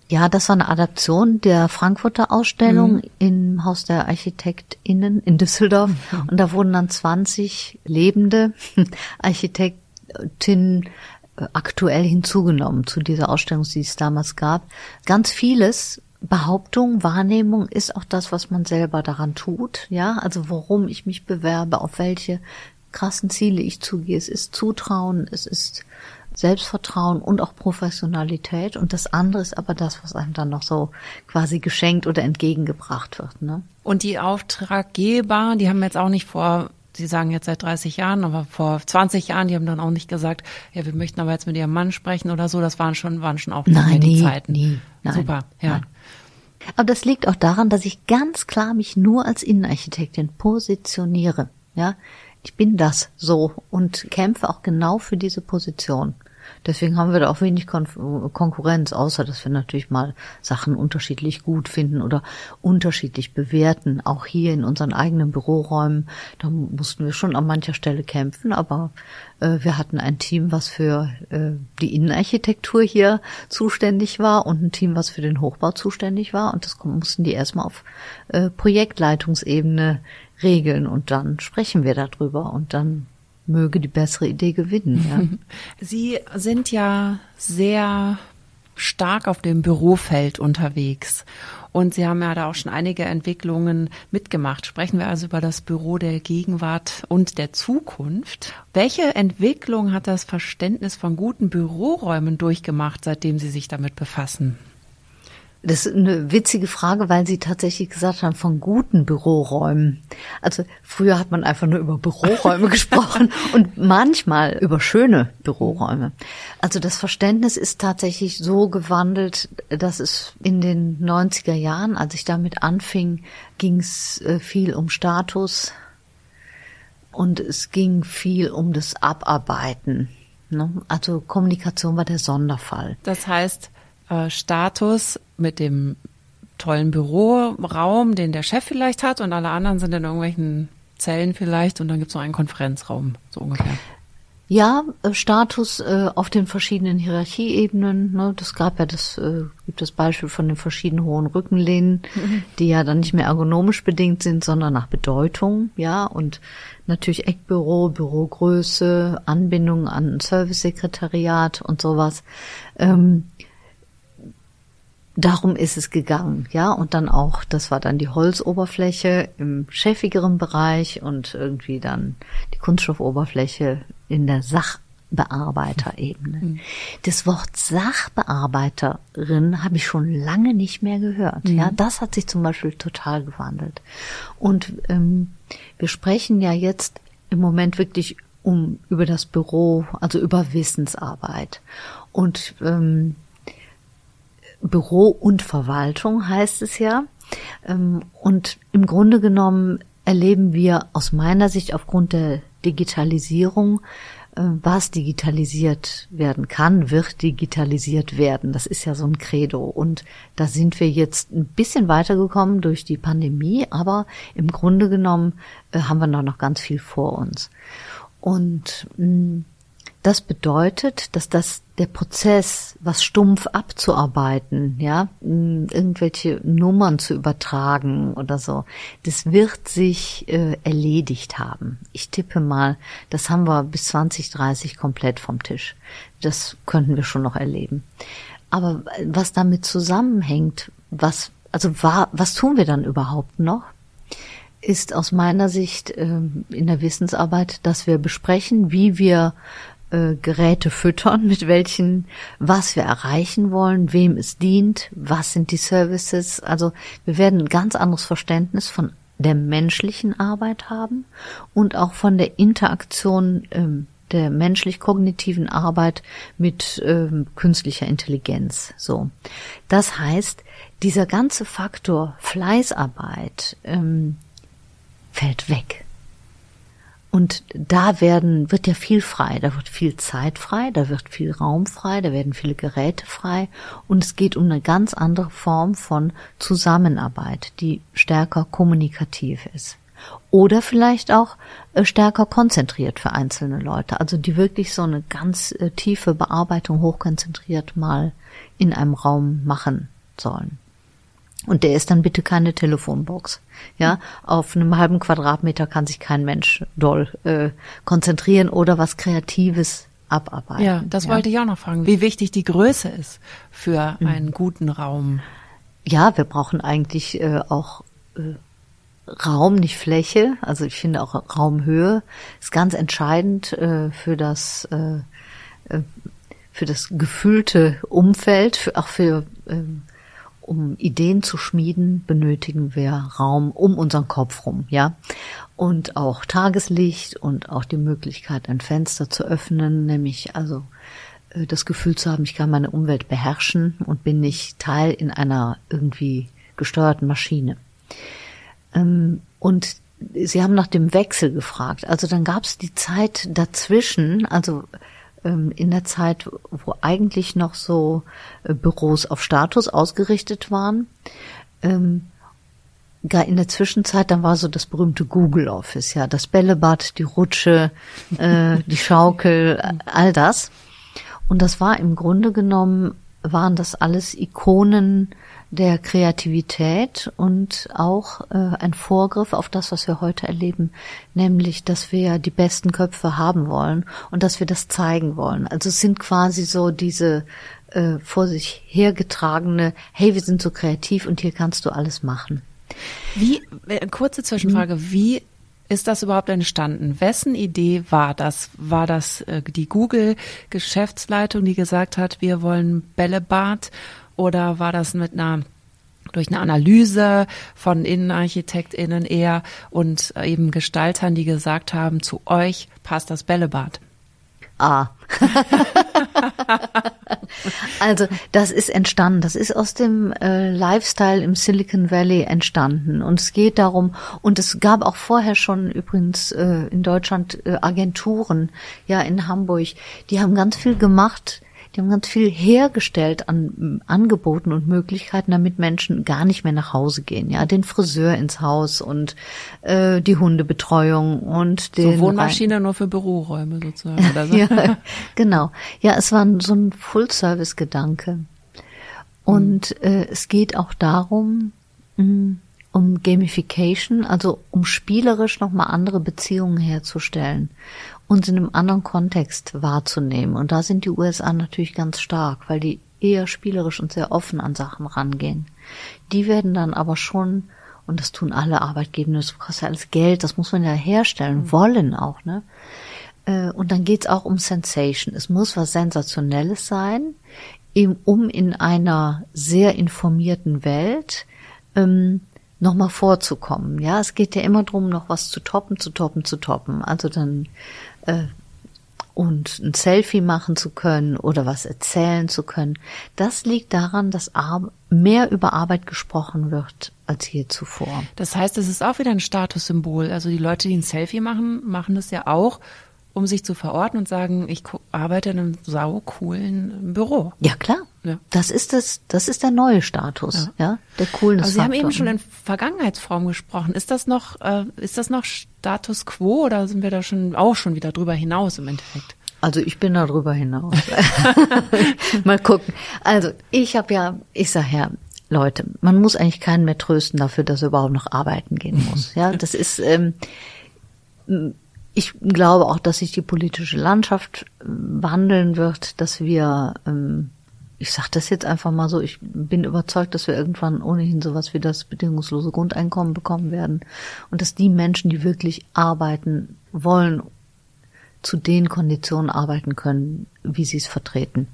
Ja, das war eine Adaption der Frankfurter Ausstellung mhm. im Haus der ArchitektInnen in Düsseldorf. Mhm. <laughs> Und da wurden dann 20 lebende <laughs> Architektinnen äh, aktuell hinzugenommen zu dieser Ausstellung, die es damals gab. Ganz vieles Behauptung, Wahrnehmung ist auch das, was man selber daran tut. Ja, also worum ich mich bewerbe, auf welche krassen Ziele ich zugehe. Es ist Zutrauen, es ist Selbstvertrauen und auch Professionalität. Und das andere ist aber das, was einem dann noch so quasi geschenkt oder entgegengebracht wird. Ne? Und die Auftraggeber, die haben jetzt auch nicht vor, Sie sagen jetzt seit 30 Jahren, aber vor 20 Jahren, die haben dann auch nicht gesagt, ja, wir möchten aber jetzt mit Ihrem Mann sprechen oder so. Das waren schon, waren schon auch nein, die nie, Zeiten. Nie, nein, Super, ja. Nein. Aber das liegt auch daran, dass ich ganz klar mich nur als Innenarchitektin positioniere. Ja, ich bin das so und kämpfe auch genau für diese Position. Deswegen haben wir da auch wenig Kon Konkurrenz, außer dass wir natürlich mal Sachen unterschiedlich gut finden oder unterschiedlich bewerten. Auch hier in unseren eigenen Büroräumen, da mussten wir schon an mancher Stelle kämpfen, aber äh, wir hatten ein Team, was für äh, die Innenarchitektur hier zuständig war und ein Team, was für den Hochbau zuständig war. Und das mussten die erstmal auf äh, Projektleitungsebene regeln und dann sprechen wir darüber und dann möge die bessere Idee gewinnen. Ja. <laughs> Sie sind ja sehr stark auf dem Bürofeld unterwegs. Und Sie haben ja da auch schon einige Entwicklungen mitgemacht. Sprechen wir also über das Büro der Gegenwart und der Zukunft. Welche Entwicklung hat das Verständnis von guten Büroräumen durchgemacht, seitdem Sie sich damit befassen? Das ist eine witzige Frage, weil Sie tatsächlich gesagt haben, von guten Büroräumen. Also früher hat man einfach nur über Büroräume <laughs> gesprochen und manchmal über schöne Büroräume. Also das Verständnis ist tatsächlich so gewandelt, dass es in den 90er Jahren, als ich damit anfing, ging es äh, viel um Status und es ging viel um das Abarbeiten. Ne? Also Kommunikation war der Sonderfall. Das heißt, äh, Status mit dem tollen Büroraum, den der Chef vielleicht hat und alle anderen sind in irgendwelchen Zellen vielleicht und dann gibt es noch einen Konferenzraum, so ungefähr. Ja, äh, Status äh, auf den verschiedenen Hierarchieebenen. Ne, das gab ja das, äh, gibt das Beispiel von den verschiedenen hohen Rückenlehnen, mhm. die ja dann nicht mehr ergonomisch bedingt sind, sondern nach Bedeutung. Ja, und natürlich Eckbüro, Bürogröße, Anbindung an Servicesekretariat und sowas. Ähm, darum ist es gegangen, ja, und dann auch, das war dann die Holzoberfläche im chefigeren Bereich und irgendwie dann die Kunststoffoberfläche in der Sachbearbeiterebene. Mhm. Das Wort Sachbearbeiterin habe ich schon lange nicht mehr gehört. Mhm. Ja, das hat sich zum Beispiel total gewandelt. Und ähm, wir sprechen ja jetzt im Moment wirklich um über das Büro, also über Wissensarbeit. Und ähm, Büro und Verwaltung heißt es ja. Ähm, und im Grunde genommen erleben wir aus meiner Sicht aufgrund der Digitalisierung, äh, was digitalisiert werden kann, wird digitalisiert werden. Das ist ja so ein Credo. Und da sind wir jetzt ein bisschen weitergekommen durch die Pandemie, aber im Grunde genommen äh, haben wir noch ganz viel vor uns. Und mh, das bedeutet, dass das der Prozess, was stumpf abzuarbeiten, ja, irgendwelche Nummern zu übertragen oder so, das wird sich äh, erledigt haben. Ich tippe mal, das haben wir bis 2030 komplett vom Tisch. Das könnten wir schon noch erleben. Aber was damit zusammenhängt, was, also war, was tun wir dann überhaupt noch? ist aus meiner Sicht äh, in der Wissensarbeit, dass wir besprechen, wie wir äh, Geräte füttern, mit welchen, was wir erreichen wollen, wem es dient, was sind die Services. Also wir werden ein ganz anderes Verständnis von der menschlichen Arbeit haben und auch von der Interaktion ähm, der menschlich-kognitiven Arbeit mit ähm, künstlicher Intelligenz. So, das heißt, dieser ganze Faktor Fleißarbeit, ähm, fällt weg. Und da werden, wird ja viel frei, da wird viel Zeit frei, da wird viel Raum frei, da werden viele Geräte frei und es geht um eine ganz andere Form von Zusammenarbeit, die stärker kommunikativ ist. Oder vielleicht auch äh, stärker konzentriert für einzelne Leute, also die wirklich so eine ganz äh, tiefe Bearbeitung hochkonzentriert mal in einem Raum machen sollen. Und der ist dann bitte keine Telefonbox. Ja, auf einem halben Quadratmeter kann sich kein Mensch doll äh, konzentrieren oder was Kreatives abarbeiten. Ja, das ja. wollte ich auch noch fragen, wie wichtig die Größe ist für mhm. einen guten Raum. Ja, wir brauchen eigentlich äh, auch äh, Raum, nicht Fläche. Also ich finde auch Raumhöhe ist ganz entscheidend äh, für das äh, äh für das gefühlte Umfeld, für, auch für ähm, um Ideen zu schmieden, benötigen wir Raum um unseren Kopf rum, ja. Und auch Tageslicht und auch die Möglichkeit, ein Fenster zu öffnen, nämlich also äh, das Gefühl zu haben, ich kann meine Umwelt beherrschen und bin nicht Teil in einer irgendwie gesteuerten Maschine. Ähm, und Sie haben nach dem Wechsel gefragt. Also dann gab es die Zeit dazwischen, also in der Zeit, wo eigentlich noch so äh, Büros auf Status ausgerichtet waren. Ähm, in der Zwischenzeit, dann war so das berühmte Google Office, ja, das Bällebad, die Rutsche, äh, <laughs> die Schaukel, all das. Und das war im Grunde genommen, waren das alles Ikonen der Kreativität und auch äh, ein Vorgriff auf das, was wir heute erleben, nämlich, dass wir die besten Köpfe haben wollen und dass wir das zeigen wollen. Also es sind quasi so diese äh, vor sich hergetragene, hey, wir sind so kreativ und hier kannst du alles machen. Wie, äh, kurze Zwischenfrage, hm. wie ist das überhaupt entstanden? Wessen Idee war das? War das äh, die Google-Geschäftsleitung, die gesagt hat, wir wollen Bällebad oder war das mit einer durch eine Analyse von InnenarchitektInnen eher und eben Gestaltern, die gesagt haben, zu euch passt das Bällebad? Ah. <laughs> also das ist entstanden, das ist aus dem äh, Lifestyle im Silicon Valley entstanden und es geht darum und es gab auch vorher schon übrigens äh, in Deutschland äh, Agenturen, ja in Hamburg, die haben ganz viel gemacht die haben ganz viel hergestellt an mm, Angeboten und Möglichkeiten, damit Menschen gar nicht mehr nach Hause gehen. Ja, den Friseur ins Haus und äh, die Hundebetreuung und den so Wohnmaschine nur für Büroräume sozusagen. Oder so. <laughs> ja, genau. Ja, es war so ein Full-Service-Gedanke. Und äh, es geht auch darum, mh, mm, um Gamification, also um spielerisch nochmal andere Beziehungen herzustellen uns in einem anderen Kontext wahrzunehmen. Und da sind die USA natürlich ganz stark, weil die eher spielerisch und sehr offen an Sachen rangehen. Die werden dann aber schon, und das tun alle Arbeitgeber, das kostet ja alles Geld, das muss man ja herstellen, mhm. wollen auch, ne? Äh, und dann geht's auch um Sensation. Es muss was Sensationelles sein, um in einer sehr informierten Welt ähm, nochmal vorzukommen. Ja, es geht ja immer drum, noch was zu toppen, zu toppen, zu toppen. Also dann äh, und ein Selfie machen zu können oder was erzählen zu können, das liegt daran, dass mehr über Arbeit gesprochen wird als je zuvor. Das heißt, es ist auch wieder ein Statussymbol. Also die Leute, die ein Selfie machen, machen das ja auch, um sich zu verorten und sagen, ich arbeite in einem sau coolen Büro. Ja, klar. Ja. Das ist das, das ist der neue Status, ja, ja der coolen Also Sie haben eben schon in Vergangenheitsform gesprochen. Ist das noch, äh, ist das noch Status quo oder sind wir da schon auch schon wieder drüber hinaus im Endeffekt? Also ich bin da drüber hinaus. <laughs> <laughs> Mal gucken. Also ich habe ja, ich sag ja, Leute, man muss eigentlich keinen mehr trösten dafür, dass er überhaupt noch arbeiten gehen muss. <laughs> Ja, das ist ähm, ich glaube auch, dass sich die politische Landschaft äh, wandeln wird, dass wir, ähm, ich sage das jetzt einfach mal so, ich bin überzeugt, dass wir irgendwann ohnehin sowas wie das bedingungslose Grundeinkommen bekommen werden und dass die Menschen, die wirklich arbeiten wollen, zu den Konditionen arbeiten können, wie sie es vertreten.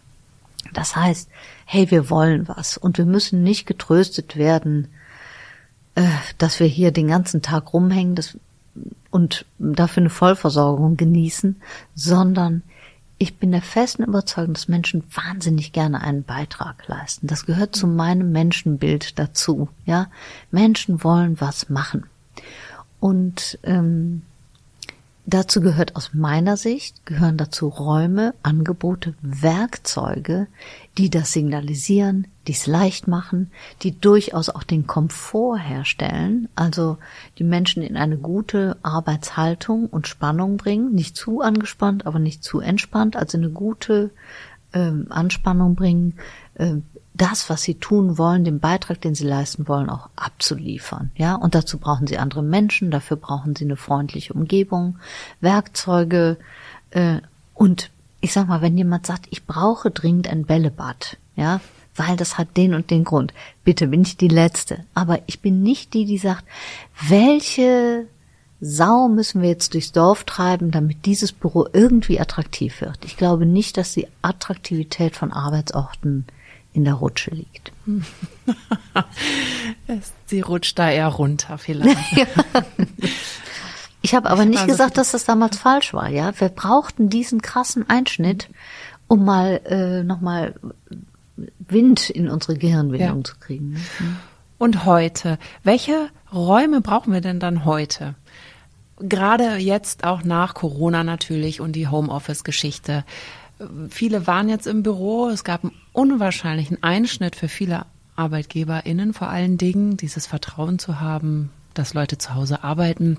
Das heißt, hey, wir wollen was und wir müssen nicht getröstet werden, äh, dass wir hier den ganzen Tag rumhängen, und dafür eine Vollversorgung genießen, sondern ich bin der festen Überzeugung, dass Menschen wahnsinnig gerne einen Beitrag leisten. Das gehört zu meinem Menschenbild dazu. Ja, Menschen wollen was machen. Und ähm, Dazu gehört aus meiner Sicht, gehören dazu Räume, Angebote, Werkzeuge, die das signalisieren, die es leicht machen, die durchaus auch den Komfort herstellen, also die Menschen in eine gute Arbeitshaltung und Spannung bringen, nicht zu angespannt, aber nicht zu entspannt, also eine gute ähm, Anspannung bringen, äh, das, was sie tun wollen, den Beitrag, den sie leisten wollen, auch abzuliefern. Ja, und dazu brauchen sie andere Menschen, dafür brauchen sie eine freundliche Umgebung, Werkzeuge äh, und ich sag mal, wenn jemand sagt, ich brauche dringend ein Bällebad, ja, weil das hat den und den Grund. Bitte bin ich die Letzte. Aber ich bin nicht die, die sagt, welche Sau müssen wir jetzt durchs Dorf treiben, damit dieses Büro irgendwie attraktiv wird. Ich glaube nicht, dass die Attraktivität von Arbeitsorten in der Rutsche liegt. <laughs> Sie rutscht da eher runter vielleicht. <laughs> ja. Ich habe aber nicht gesagt, dass das damals falsch war. Ja, wir brauchten diesen krassen Einschnitt, um mal äh, noch mal Wind in unsere Gehirnwindung ja. zu kriegen. Ne? Hm. Und heute, welche Räume brauchen wir denn dann heute? Gerade jetzt auch nach Corona natürlich und die Homeoffice-Geschichte. Viele waren jetzt im Büro. Es gab einen unwahrscheinlichen Einschnitt für viele ArbeitgeberInnen vor allen Dingen, dieses Vertrauen zu haben, dass Leute zu Hause arbeiten.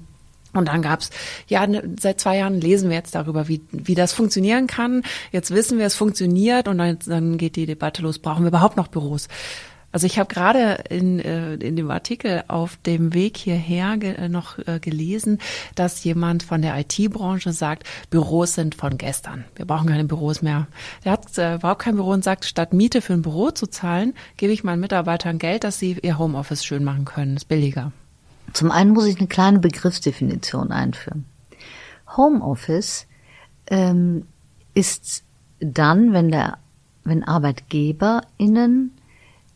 Und dann gab's ja, ne, seit zwei Jahren lesen wir jetzt darüber, wie, wie das funktionieren kann. Jetzt wissen wir, es funktioniert und dann, dann geht die Debatte los, brauchen wir überhaupt noch Büros? Also ich habe gerade in, äh, in dem Artikel auf dem Weg hierher ge äh, noch äh, gelesen, dass jemand von der IT-Branche sagt, Büros sind von gestern. Wir brauchen keine Büros mehr. Der hat äh, überhaupt kein Büro und sagt, statt Miete für ein Büro zu zahlen, gebe ich meinen Mitarbeitern Geld, dass sie ihr Homeoffice schön machen können. ist billiger. Zum einen muss ich eine kleine Begriffsdefinition einführen. Homeoffice ähm, ist dann, wenn der, wenn ArbeitgeberInnen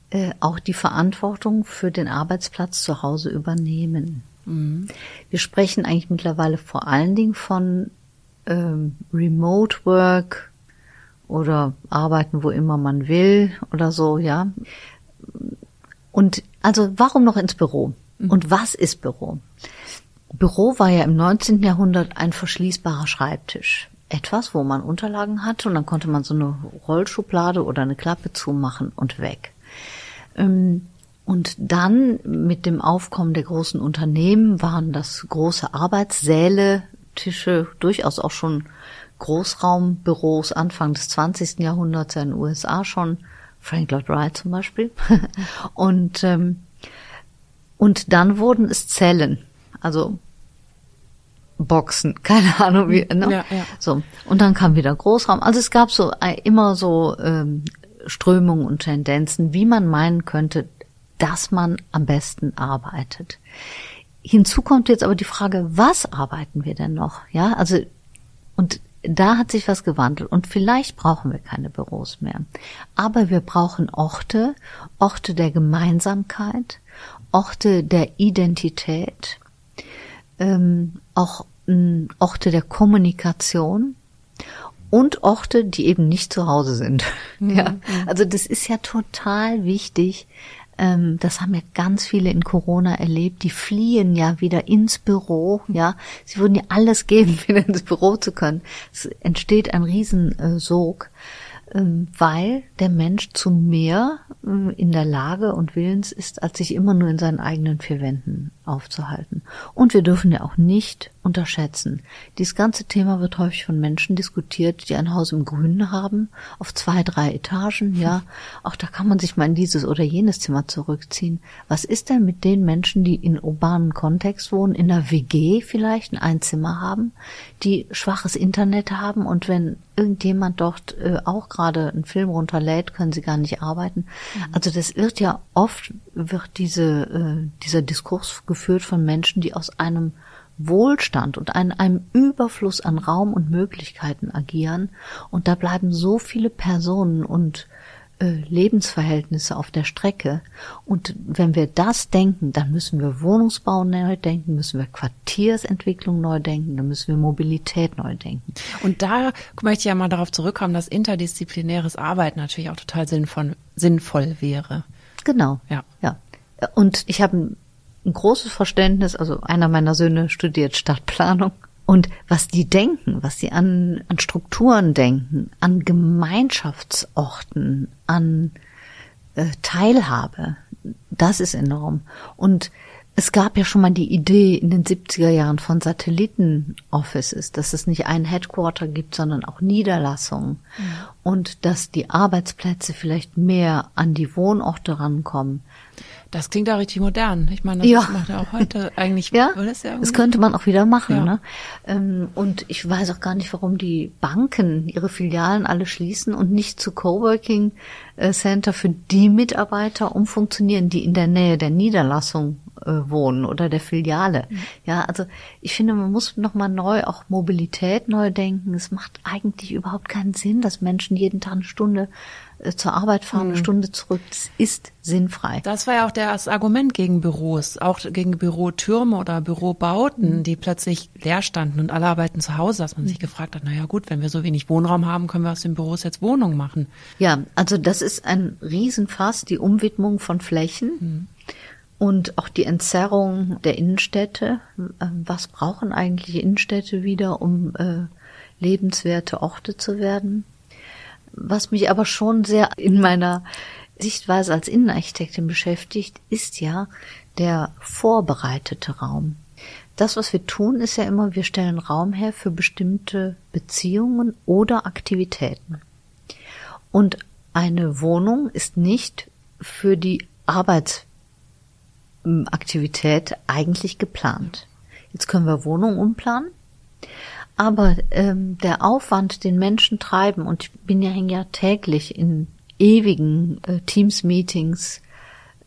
äh, auch die Verantwortung für den Arbeitsplatz zu Hause übernehmen. Mhm. Wir sprechen eigentlich mittlerweile vor allen Dingen von ähm, Remote Work oder Arbeiten, wo immer man will oder so, ja. Und also warum noch ins Büro? Mhm. Und was ist Büro? Büro war ja im 19. Jahrhundert ein verschließbarer Schreibtisch. Etwas, wo man Unterlagen hatte und dann konnte man so eine Rollschublade oder eine Klappe zumachen und weg. Ähm, und dann mit dem Aufkommen der großen Unternehmen waren das große Arbeitssäle, Tische, durchaus auch schon Großraumbüros Anfang des 20. Jahrhunderts in den USA schon, Frank Lloyd Wright zum Beispiel. <laughs> und, ähm, und dann wurden es Zellen, also Boxen, <laughs> keine Ahnung wie. Ne? Ja, ja. So und dann kam wieder Großraum. Also es gab so äh, immer so ähm, Strömungen und Tendenzen, wie man meinen könnte, dass man am besten arbeitet. Hinzu kommt jetzt aber die Frage, was arbeiten wir denn noch? Ja, also, und da hat sich was gewandelt und vielleicht brauchen wir keine Büros mehr. Aber wir brauchen Orte, Orte der Gemeinsamkeit, Orte der Identität, ähm, auch ähm, Orte der Kommunikation und Orte, die eben nicht zu Hause sind. <laughs> Mhm. Ja, also das ist ja total wichtig. Ähm, das haben ja ganz viele in Corona erlebt. Die fliehen ja wieder ins Büro. Ja, sie würden ja alles geben, <laughs> wieder ins Büro zu können. Es entsteht ein Riesensog. Ähm, weil der Mensch zu mehr äh, in der Lage und willens ist, als sich immer nur in seinen eigenen vier Wänden aufzuhalten. Und wir dürfen ja auch nicht unterschätzen. Dieses ganze Thema wird häufig von Menschen diskutiert, die ein Haus im Grünen haben, auf zwei, drei Etagen, ja. Auch da kann man sich mal in dieses oder jenes Zimmer zurückziehen. Was ist denn mit den Menschen, die in urbanen Kontext wohnen, in einer WG vielleicht ein Einzimmer haben, die schwaches Internet haben und wenn irgendjemand dort äh, auch gerade einen Film runterlädt, können sie gar nicht arbeiten. Mhm. Also das wird ja oft, wird diese, äh, dieser Diskurs geführt von Menschen, die aus einem Wohlstand und an einem Überfluss an Raum und Möglichkeiten agieren. Und da bleiben so viele Personen und äh, Lebensverhältnisse auf der Strecke. Und wenn wir das denken, dann müssen wir Wohnungsbau neu denken, müssen wir Quartiersentwicklung neu denken, dann müssen wir Mobilität neu denken. Und da möchte ich ja mal darauf zurückkommen, dass interdisziplinäres Arbeiten natürlich auch total sinnvoll, sinnvoll wäre. Genau. Ja. Ja. Und ich habe ein großes Verständnis. Also einer meiner Söhne studiert Stadtplanung. Und was die denken, was sie an, an Strukturen denken, an Gemeinschaftsorten, an äh, Teilhabe, das ist enorm. Und es gab ja schon mal die Idee in den 70er Jahren von Satelliten-Offices, dass es nicht ein Headquarter gibt, sondern auch Niederlassungen mhm. und dass die Arbeitsplätze vielleicht mehr an die Wohnorte rankommen. Das klingt ja richtig modern. Ich meine, das ja. macht ja auch heute <laughs> eigentlich. ja, das, ja das könnte man auch wieder machen. Ja. Ne? Ähm, und ich weiß auch gar nicht, warum die Banken ihre Filialen alle schließen und nicht zu Coworking Center für die Mitarbeiter umfunktionieren, die in der Nähe der Niederlassung äh, wohnen oder der Filiale. Mhm. Ja, also ich finde, man muss nochmal neu auch Mobilität neu denken. Es macht eigentlich überhaupt keinen Sinn, dass Menschen jeden Tag eine Stunde äh, zur Arbeit fahren, mhm. eine Stunde zurück. Das ist sinnfrei. Das war ja auch das Argument gegen Büros, auch gegen Bürotürme oder Bürobauten, mhm. die plötzlich leer standen und alle arbeiten zu Hause, dass man mhm. sich gefragt hat, na ja gut, wenn wir so wenig Wohnraum haben, können wir aus den Büros jetzt Wohnungen machen. Ja, also das ist ein Riesenfass, die Umwidmung von Flächen. Mhm und auch die Entzerrung der Innenstädte. Ähm, was brauchen eigentlich Innenstädte wieder, um äh, lebenswerte Orte zu werden? Was mich aber schon sehr in meiner Sichtweise als Innenarchitektin beschäftigt, ist ja der vorbereitete Raum. Das, was wir tun, ist ja immer, wir stellen Raum her für bestimmte Beziehungen oder Aktivitäten. Und eine Wohnung ist nicht für die Arbeits Aktivität eigentlich geplant. Jetzt können wir Wohnungen umplanen, aber ähm, der Aufwand, den Menschen treiben, und ich bin ja ja täglich in ewigen äh, Teams-Meetings,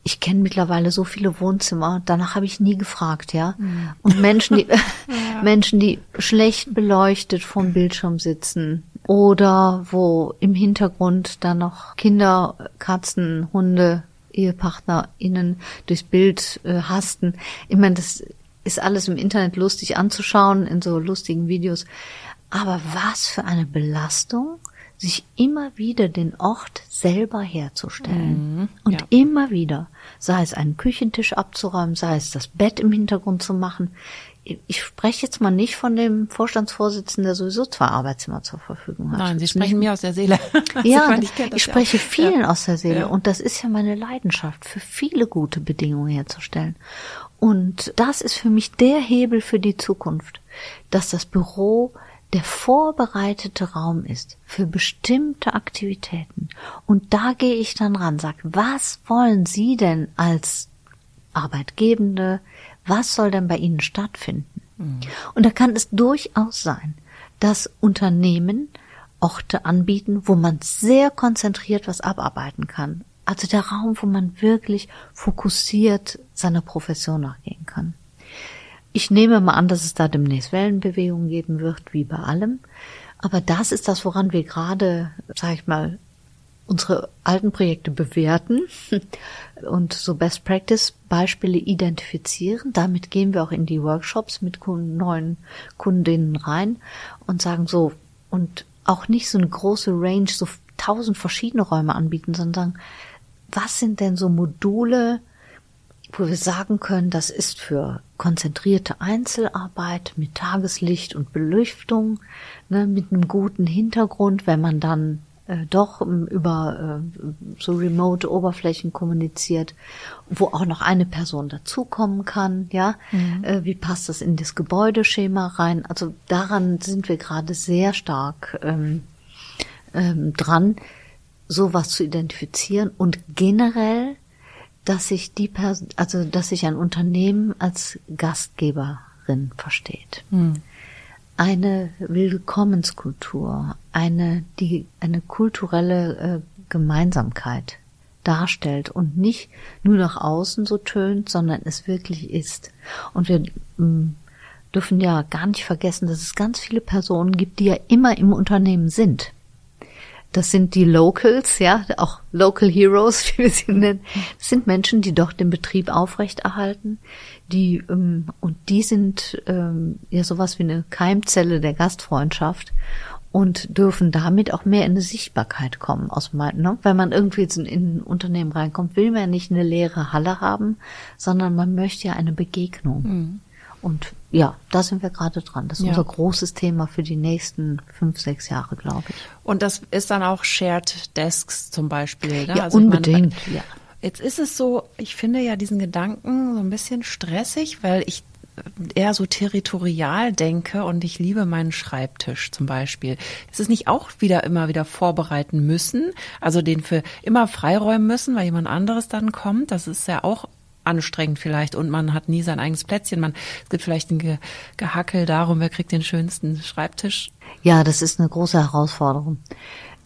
ich kenne mittlerweile so viele Wohnzimmer, danach habe ich nie gefragt, ja. Mhm. Und Menschen, die <laughs> <laughs> ja. Menschen, die schlecht beleuchtet vom Bildschirm sitzen oder wo im Hintergrund dann noch Kinder, Katzen, Hunde EhepartnerInnen durchs Bild äh, hasten. Ich meine, das ist alles im Internet lustig anzuschauen, in so lustigen Videos. Aber was für eine Belastung, sich immer wieder den Ort selber herzustellen. Mhm, und ja. immer wieder, sei es einen Küchentisch abzuräumen, sei es das Bett im Hintergrund zu machen ich spreche jetzt mal nicht von dem Vorstandsvorsitzenden, der sowieso zwei Arbeitszimmer zur Verfügung hat. Nein, Sie sprechen mir aus der Seele. <laughs> ja, ich, ich spreche ja vielen ja. aus der Seele. Ja. Und das ist ja meine Leidenschaft, für viele gute Bedingungen herzustellen. Und das ist für mich der Hebel für die Zukunft, dass das Büro der vorbereitete Raum ist für bestimmte Aktivitäten. Und da gehe ich dann ran, sag, was wollen Sie denn als Arbeitgebende, was soll denn bei Ihnen stattfinden? Mhm. Und da kann es durchaus sein, dass Unternehmen Orte anbieten, wo man sehr konzentriert was abarbeiten kann. Also der Raum, wo man wirklich fokussiert seiner Profession nachgehen kann. Ich nehme mal an, dass es da demnächst Wellenbewegungen geben wird, wie bei allem. Aber das ist das, woran wir gerade, sag ich mal, unsere alten Projekte bewerten <laughs> und so Best Practice Beispiele identifizieren. Damit gehen wir auch in die Workshops mit neuen Kundinnen rein und sagen so, und auch nicht so eine große Range, so tausend verschiedene Räume anbieten, sondern sagen, was sind denn so Module, wo wir sagen können, das ist für konzentrierte Einzelarbeit mit Tageslicht und Belüftung, ne, mit einem guten Hintergrund, wenn man dann äh, doch ähm, über äh, so remote Oberflächen kommuniziert, wo auch noch eine Person dazukommen kann, ja, mhm. äh, wie passt das in das Gebäudeschema rein? Also daran sind wir gerade sehr stark ähm, ähm, dran, sowas zu identifizieren und generell, dass sich die Person, also dass sich ein Unternehmen als Gastgeberin versteht. Mhm eine Willkommenskultur, eine, die, eine kulturelle äh, Gemeinsamkeit darstellt und nicht nur nach außen so tönt, sondern es wirklich ist. Und wir ähm, dürfen ja gar nicht vergessen, dass es ganz viele Personen gibt, die ja immer im Unternehmen sind. Das sind die Locals, ja, auch Local Heroes, <laughs> wie wir sie nennen. Das sind Menschen, die doch den Betrieb aufrechterhalten, die ähm, und die sind ähm, ja sowas wie eine Keimzelle der Gastfreundschaft. und dürfen damit auch mehr in eine Sichtbarkeit kommen aus meinen, ne? Wenn man irgendwie jetzt in, in ein Unternehmen reinkommt, will man ja nicht eine leere Halle haben, sondern man möchte ja eine Begegnung. Mhm. Und ja, da sind wir gerade dran. Das ist ja. unser großes Thema für die nächsten fünf, sechs Jahre, glaube ich. Und das ist dann auch Shared Desks zum Beispiel. Ne? Ja, also unbedingt. Meine, ja. Jetzt ist es so, ich finde ja diesen Gedanken so ein bisschen stressig, weil ich eher so territorial denke und ich liebe meinen Schreibtisch zum Beispiel. Ist es nicht auch wieder immer wieder vorbereiten müssen, also den für immer freiräumen müssen, weil jemand anderes dann kommt? Das ist ja auch anstrengend vielleicht und man hat nie sein eigenes Plätzchen. Man, es gibt vielleicht ein Ge Gehackel darum, wer kriegt den schönsten Schreibtisch. Ja, das ist eine große Herausforderung.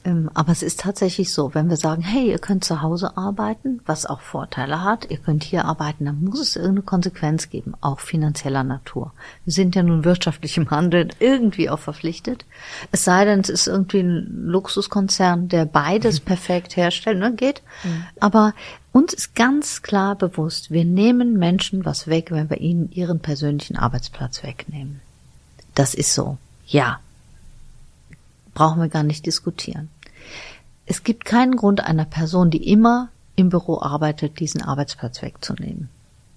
Ähm, aber es ist tatsächlich so, wenn wir sagen, hey, ihr könnt zu Hause arbeiten, was auch Vorteile hat, ihr könnt hier arbeiten, dann muss es irgendeine Konsequenz geben, auch finanzieller Natur. Wir sind ja nun wirtschaftlich im Handel irgendwie auch verpflichtet. Es sei denn, es ist irgendwie ein Luxuskonzern, der beides mhm. <laughs> perfekt herstellt, ne, geht. Mhm. Aber uns ist ganz klar bewusst, wir nehmen Menschen was weg, wenn wir ihnen ihren persönlichen Arbeitsplatz wegnehmen. Das ist so. Ja. Brauchen wir gar nicht diskutieren. Es gibt keinen Grund einer Person, die immer im Büro arbeitet, diesen Arbeitsplatz wegzunehmen.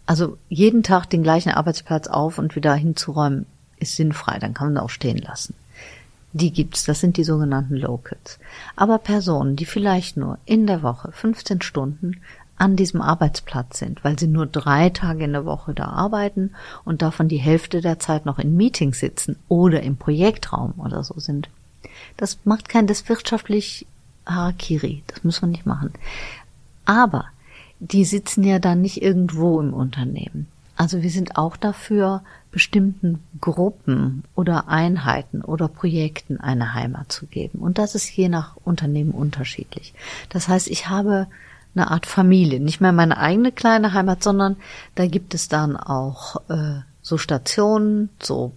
Also jeden Tag den gleichen Arbeitsplatz auf und wieder hinzuräumen ist sinnfrei, dann kann man auch stehen lassen. Die gibt's, das sind die sogenannten Locals. Aber Personen, die vielleicht nur in der Woche 15 Stunden an diesem Arbeitsplatz sind, weil sie nur drei Tage in der Woche da arbeiten und davon die Hälfte der Zeit noch in Meetings sitzen oder im Projektraum oder so sind. Das macht kein, das wirtschaftlich Harakiri. Das muss man nicht machen. Aber die sitzen ja dann nicht irgendwo im Unternehmen. Also wir sind auch dafür, bestimmten Gruppen oder Einheiten oder Projekten eine Heimat zu geben. Und das ist je nach Unternehmen unterschiedlich. Das heißt, ich habe eine Art Familie, nicht mehr meine eigene kleine Heimat, sondern da gibt es dann auch äh, so Stationen, so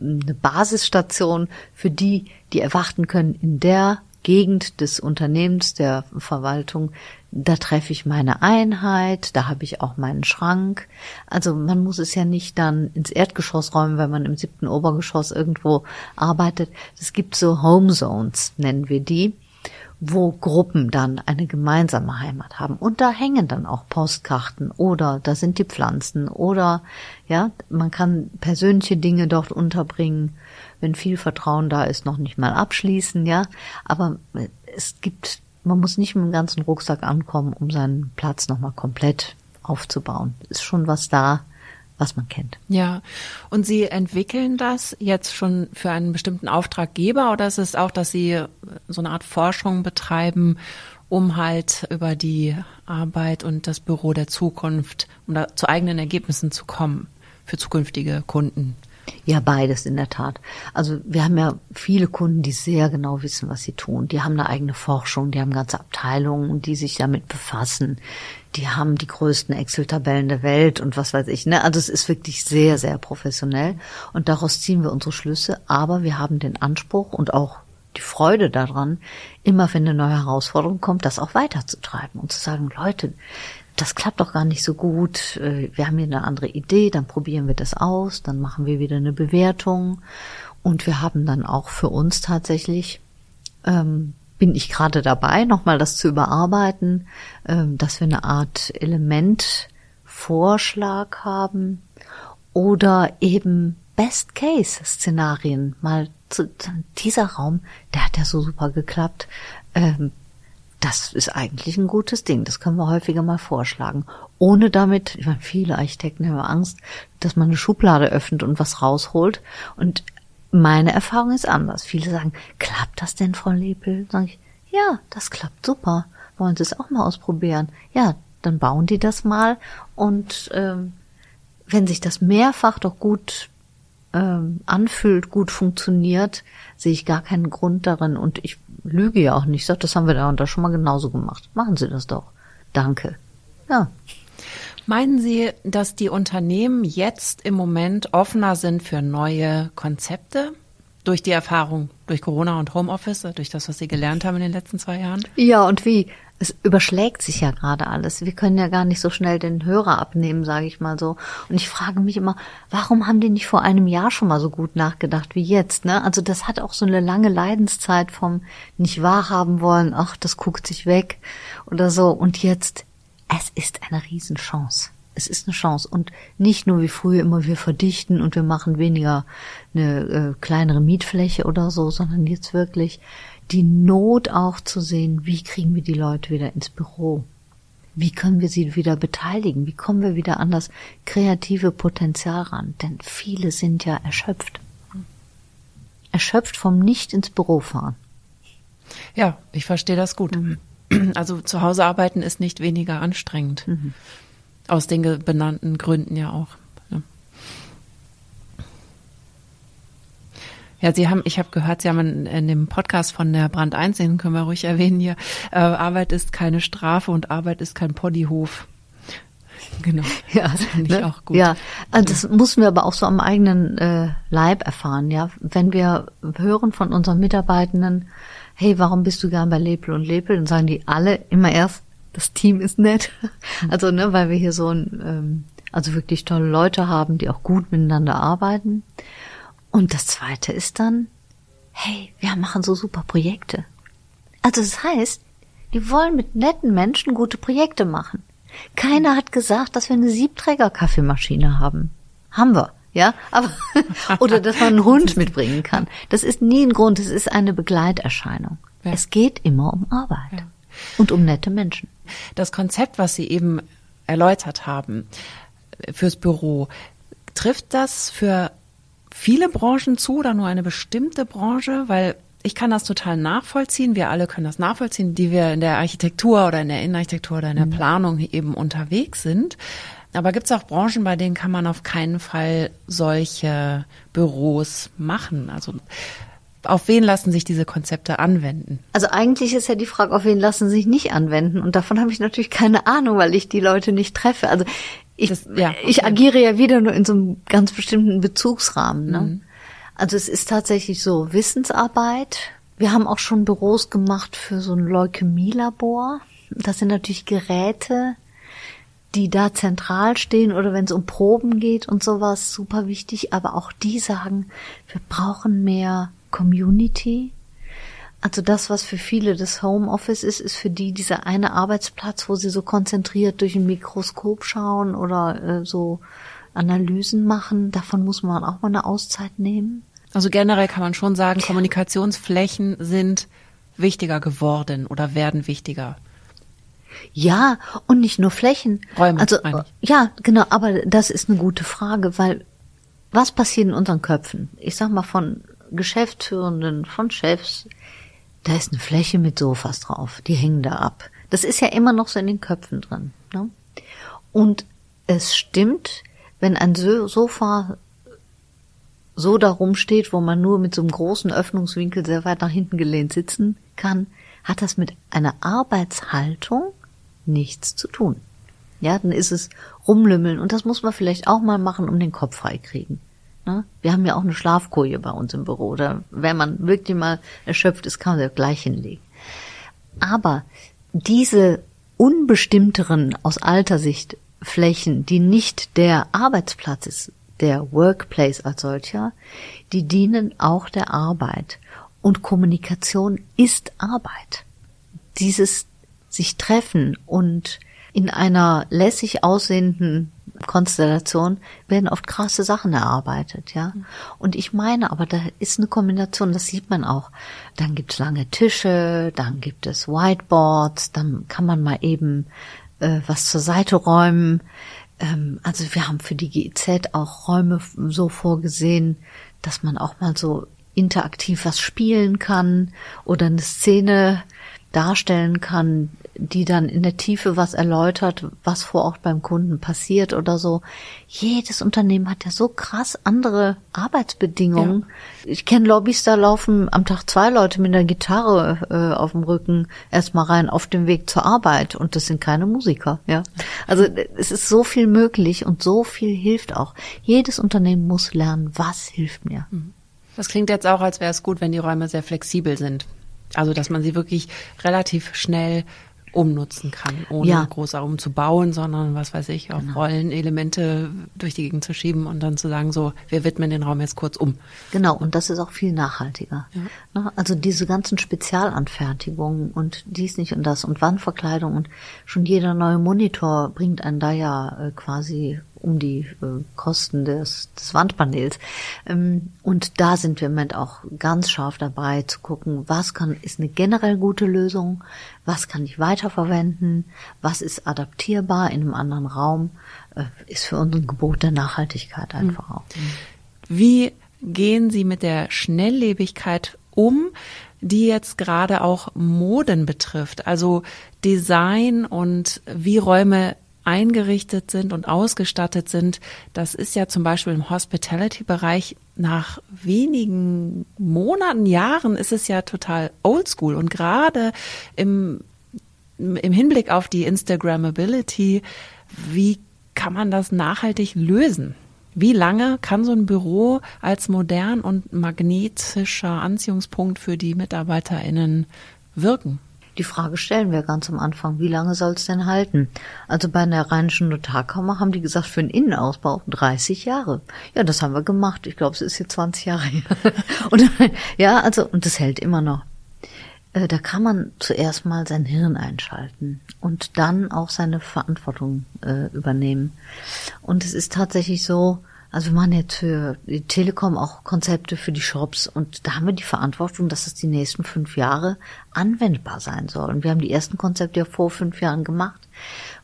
eine Basisstation für die, die erwarten können, in der Gegend des Unternehmens, der Verwaltung, da treffe ich meine Einheit, da habe ich auch meinen Schrank. Also man muss es ja nicht dann ins Erdgeschoss räumen, wenn man im siebten Obergeschoss irgendwo arbeitet. Es gibt so Home Zones, nennen wir die, wo Gruppen dann eine gemeinsame Heimat haben. Und da hängen dann auch Postkarten oder da sind die Pflanzen oder ja, man kann persönliche Dinge dort unterbringen wenn viel Vertrauen da ist, noch nicht mal abschließen, ja. Aber es gibt, man muss nicht mit dem ganzen Rucksack ankommen, um seinen Platz nochmal komplett aufzubauen. Ist schon was da, was man kennt. Ja. Und Sie entwickeln das jetzt schon für einen bestimmten Auftraggeber oder ist es auch, dass Sie so eine Art Forschung betreiben, um halt über die Arbeit und das Büro der Zukunft, um da zu eigenen Ergebnissen zu kommen für zukünftige Kunden? Ja, beides in der Tat. Also wir haben ja viele Kunden, die sehr genau wissen, was sie tun. Die haben eine eigene Forschung, die haben ganze Abteilungen, die sich damit befassen. Die haben die größten Excel-Tabellen der Welt und was weiß ich. Ne? Also es ist wirklich sehr, sehr professionell und daraus ziehen wir unsere Schlüsse. Aber wir haben den Anspruch und auch die Freude daran, immer wenn eine neue Herausforderung kommt, das auch weiterzutreiben und zu sagen, Leute, das klappt doch gar nicht so gut, äh, wir haben hier eine andere Idee, dann probieren wir das aus, dann machen wir wieder eine Bewertung. Und wir haben dann auch für uns tatsächlich, ähm, bin ich gerade dabei, nochmal das zu überarbeiten, ähm, dass wir eine Art Elementvorschlag haben oder eben Best-Case-Szenarien. Mal zu, dieser Raum, der hat ja so super geklappt. Ähm, das ist eigentlich ein gutes Ding. Das können wir häufiger mal vorschlagen. Ohne damit, ich meine, viele Architekten haben Angst, dass man eine Schublade öffnet und was rausholt. Und meine Erfahrung ist anders. Viele sagen, klappt das denn, Frau Lepel? Sag ich, ja, das klappt super. Wollen Sie es auch mal ausprobieren? Ja, dann bauen die das mal und ähm, wenn sich das mehrfach doch gut ähm, anfühlt, gut funktioniert, sehe ich gar keinen Grund darin. Und ich lüge ja auch nicht. Ich sage, das haben wir da und da schon mal genauso gemacht. Machen Sie das doch. Danke. Ja. Meinen Sie, dass die Unternehmen jetzt im Moment offener sind für neue Konzepte? Durch die Erfahrung, durch Corona und Homeoffice, durch das, was Sie gelernt haben in den letzten zwei Jahren? Ja, und wie? Es überschlägt sich ja gerade alles. Wir können ja gar nicht so schnell den Hörer abnehmen, sage ich mal so. Und ich frage mich immer, warum haben die nicht vor einem Jahr schon mal so gut nachgedacht wie jetzt? Ne? Also das hat auch so eine lange Leidenszeit vom nicht wahrhaben wollen, ach, das guckt sich weg oder so. Und jetzt, es ist eine Riesenchance es ist eine Chance. Und nicht nur wie früher immer, wir verdichten und wir machen weniger eine äh, kleinere Mietfläche oder so, sondern jetzt wirklich die Not auch zu sehen, wie kriegen wir die Leute wieder ins Büro? Wie können wir sie wieder beteiligen? Wie kommen wir wieder an das kreative Potenzial ran? Denn viele sind ja erschöpft. Erschöpft vom Nicht ins Büro fahren. Ja, ich verstehe das gut. Mhm. Also zu Hause arbeiten ist nicht weniger anstrengend. Mhm. Aus den benannten Gründen ja auch. Ja. Ja, Sie haben, ich habe gehört, Sie haben in, in, dem Podcast von der Brand 1, den können wir ruhig erwähnen hier, äh, Arbeit ist keine Strafe und Arbeit ist kein Poddyhof. Genau. <laughs> Ja, das finde ich ne? auch gut. Ja, also das müssen wir aber auch so am eigenen äh, Leib erfahren, ja. Wenn wir hören von unseren Mitarbeitenden, hey, warum bist du gern bei Lepel und Lepel? Dann sagen die alle immer erst, das Team ist nett. Also, ne, weil wir hier so ein, ähm, also wirklich tolle Leute haben, die auch gut miteinander arbeiten. Und das zweite ist dann, hey, wir machen so super Projekte. Also das heißt, die wollen mit netten Menschen gute Projekte machen. Keiner hat gesagt, dass wir eine Siebträger-Kaffeemaschine haben. Haben wir, ja, aber, <laughs> oder dass man einen Hund mitbringen kann. Das ist nie ein Grund, es ist eine Begleiterscheinung. Ja. Es geht immer um Arbeit. Ja. Und um nette Menschen. Das Konzept, was Sie eben erläutert haben fürs Büro, trifft das für viele Branchen zu oder nur eine bestimmte Branche? Weil ich kann das total nachvollziehen. Wir alle können das nachvollziehen, die wir in der Architektur oder in der Innenarchitektur oder in der mhm. Planung eben unterwegs sind. Aber gibt es auch Branchen, bei denen kann man auf keinen Fall solche Büros machen? Also auf wen lassen sich diese Konzepte anwenden? Also eigentlich ist ja die Frage, auf wen lassen sie sich nicht anwenden. Und davon habe ich natürlich keine Ahnung, weil ich die Leute nicht treffe. Also ich, das, ja, okay. ich agiere ja wieder nur in so einem ganz bestimmten Bezugsrahmen. Ne? Mhm. Also es ist tatsächlich so Wissensarbeit. Wir haben auch schon Büros gemacht für so ein Leukämielabor. Das sind natürlich Geräte, die da zentral stehen oder wenn es um Proben geht und sowas, super wichtig. Aber auch die sagen, wir brauchen mehr Community. Also das, was für viele das Homeoffice ist, ist für die dieser eine Arbeitsplatz, wo sie so konzentriert durch ein Mikroskop schauen oder äh, so Analysen machen. Davon muss man auch mal eine Auszeit nehmen. Also generell kann man schon sagen, Kommunikationsflächen sind wichtiger geworden oder werden wichtiger. Ja, und nicht nur Flächen. Räume. Also ja, genau, aber das ist eine gute Frage, weil was passiert in unseren Köpfen? Ich sag mal von Geschäftsführenden, von Chefs, da ist eine Fläche mit Sofas drauf, die hängen da ab. Das ist ja immer noch so in den Köpfen drin. Ne? Und es stimmt, wenn ein Sofa so darum steht, wo man nur mit so einem großen Öffnungswinkel sehr weit nach hinten gelehnt sitzen kann, hat das mit einer Arbeitshaltung nichts zu tun. Ja, dann ist es rumlümmeln und das muss man vielleicht auch mal machen, um den Kopf frei kriegen. Ne? Wir haben ja auch eine Schlafkoje bei uns im Büro. Oder wenn man wirklich mal erschöpft ist, kann man das gleich hinlegen. Aber diese unbestimmteren aus alter Sicht Flächen, die nicht der Arbeitsplatz ist, der Workplace als solcher, die dienen auch der Arbeit. Und Kommunikation ist Arbeit. Dieses sich treffen und in einer lässig aussehenden Konstellation werden oft krasse Sachen erarbeitet, ja. Und ich meine, aber da ist eine Kombination, das sieht man auch. Dann gibt's lange Tische, dann gibt es Whiteboards, dann kann man mal eben äh, was zur Seite räumen. Ähm, also wir haben für die GIZ auch Räume so vorgesehen, dass man auch mal so interaktiv was spielen kann oder eine Szene darstellen kann, die dann in der Tiefe was erläutert, was vor Ort beim Kunden passiert oder so. Jedes Unternehmen hat ja so krass andere Arbeitsbedingungen. Ja. Ich kenne Lobbys, da laufen am Tag zwei Leute mit einer Gitarre äh, auf dem Rücken erstmal rein auf dem Weg zur Arbeit und das sind keine Musiker, ja. Also es ist so viel möglich und so viel hilft auch. Jedes Unternehmen muss lernen, was hilft mir. Mhm. Das klingt jetzt auch, als wäre es gut, wenn die Räume sehr flexibel sind. Also, dass man sie wirklich relativ schnell umnutzen kann, ohne ja. groß bauen, sondern was weiß ich, auf genau. Rollen Elemente durch die Gegend zu schieben und dann zu sagen, so, wir widmen den Raum jetzt kurz um. Genau, und das ist auch viel nachhaltiger. Ja. Ne? Also diese ganzen Spezialanfertigungen und dies nicht und das und Wandverkleidung und schon jeder neue Monitor bringt einen da ja äh, quasi um die äh, Kosten des, des Wandpanels. Ähm, und da sind wir im Moment auch ganz scharf dabei zu gucken, was kann, ist eine generell gute Lösung, was kann ich weiterverwenden, was ist adaptierbar in einem anderen Raum, äh, ist für uns ein Gebot der Nachhaltigkeit einfach mhm. auch. Wie gehen Sie mit der Schnelllebigkeit um? die jetzt gerade auch Moden betrifft, also Design und wie Räume eingerichtet sind und ausgestattet sind. Das ist ja zum Beispiel im Hospitality-Bereich nach wenigen Monaten, Jahren ist es ja total oldschool. Und gerade im, im Hinblick auf die Instagrammability, wie kann man das nachhaltig lösen? Wie lange kann so ein Büro als modern und magnetischer Anziehungspunkt für die MitarbeiterInnen wirken? Die Frage stellen wir ganz am Anfang, wie lange soll es denn halten? Also bei der Rheinischen Notarkammer haben die gesagt, für einen Innenausbau 30 Jahre. Ja, das haben wir gemacht. Ich glaube, es ist jetzt 20 Jahre her. <laughs> und, ja, also, und das hält immer noch. Äh, da kann man zuerst mal sein Hirn einschalten und dann auch seine Verantwortung äh, übernehmen. Und es ist tatsächlich so, also wir machen jetzt für die Telekom auch Konzepte für die Shops und da haben wir die Verantwortung, dass es die nächsten fünf Jahre anwendbar sein soll. Und wir haben die ersten Konzepte ja vor fünf Jahren gemacht.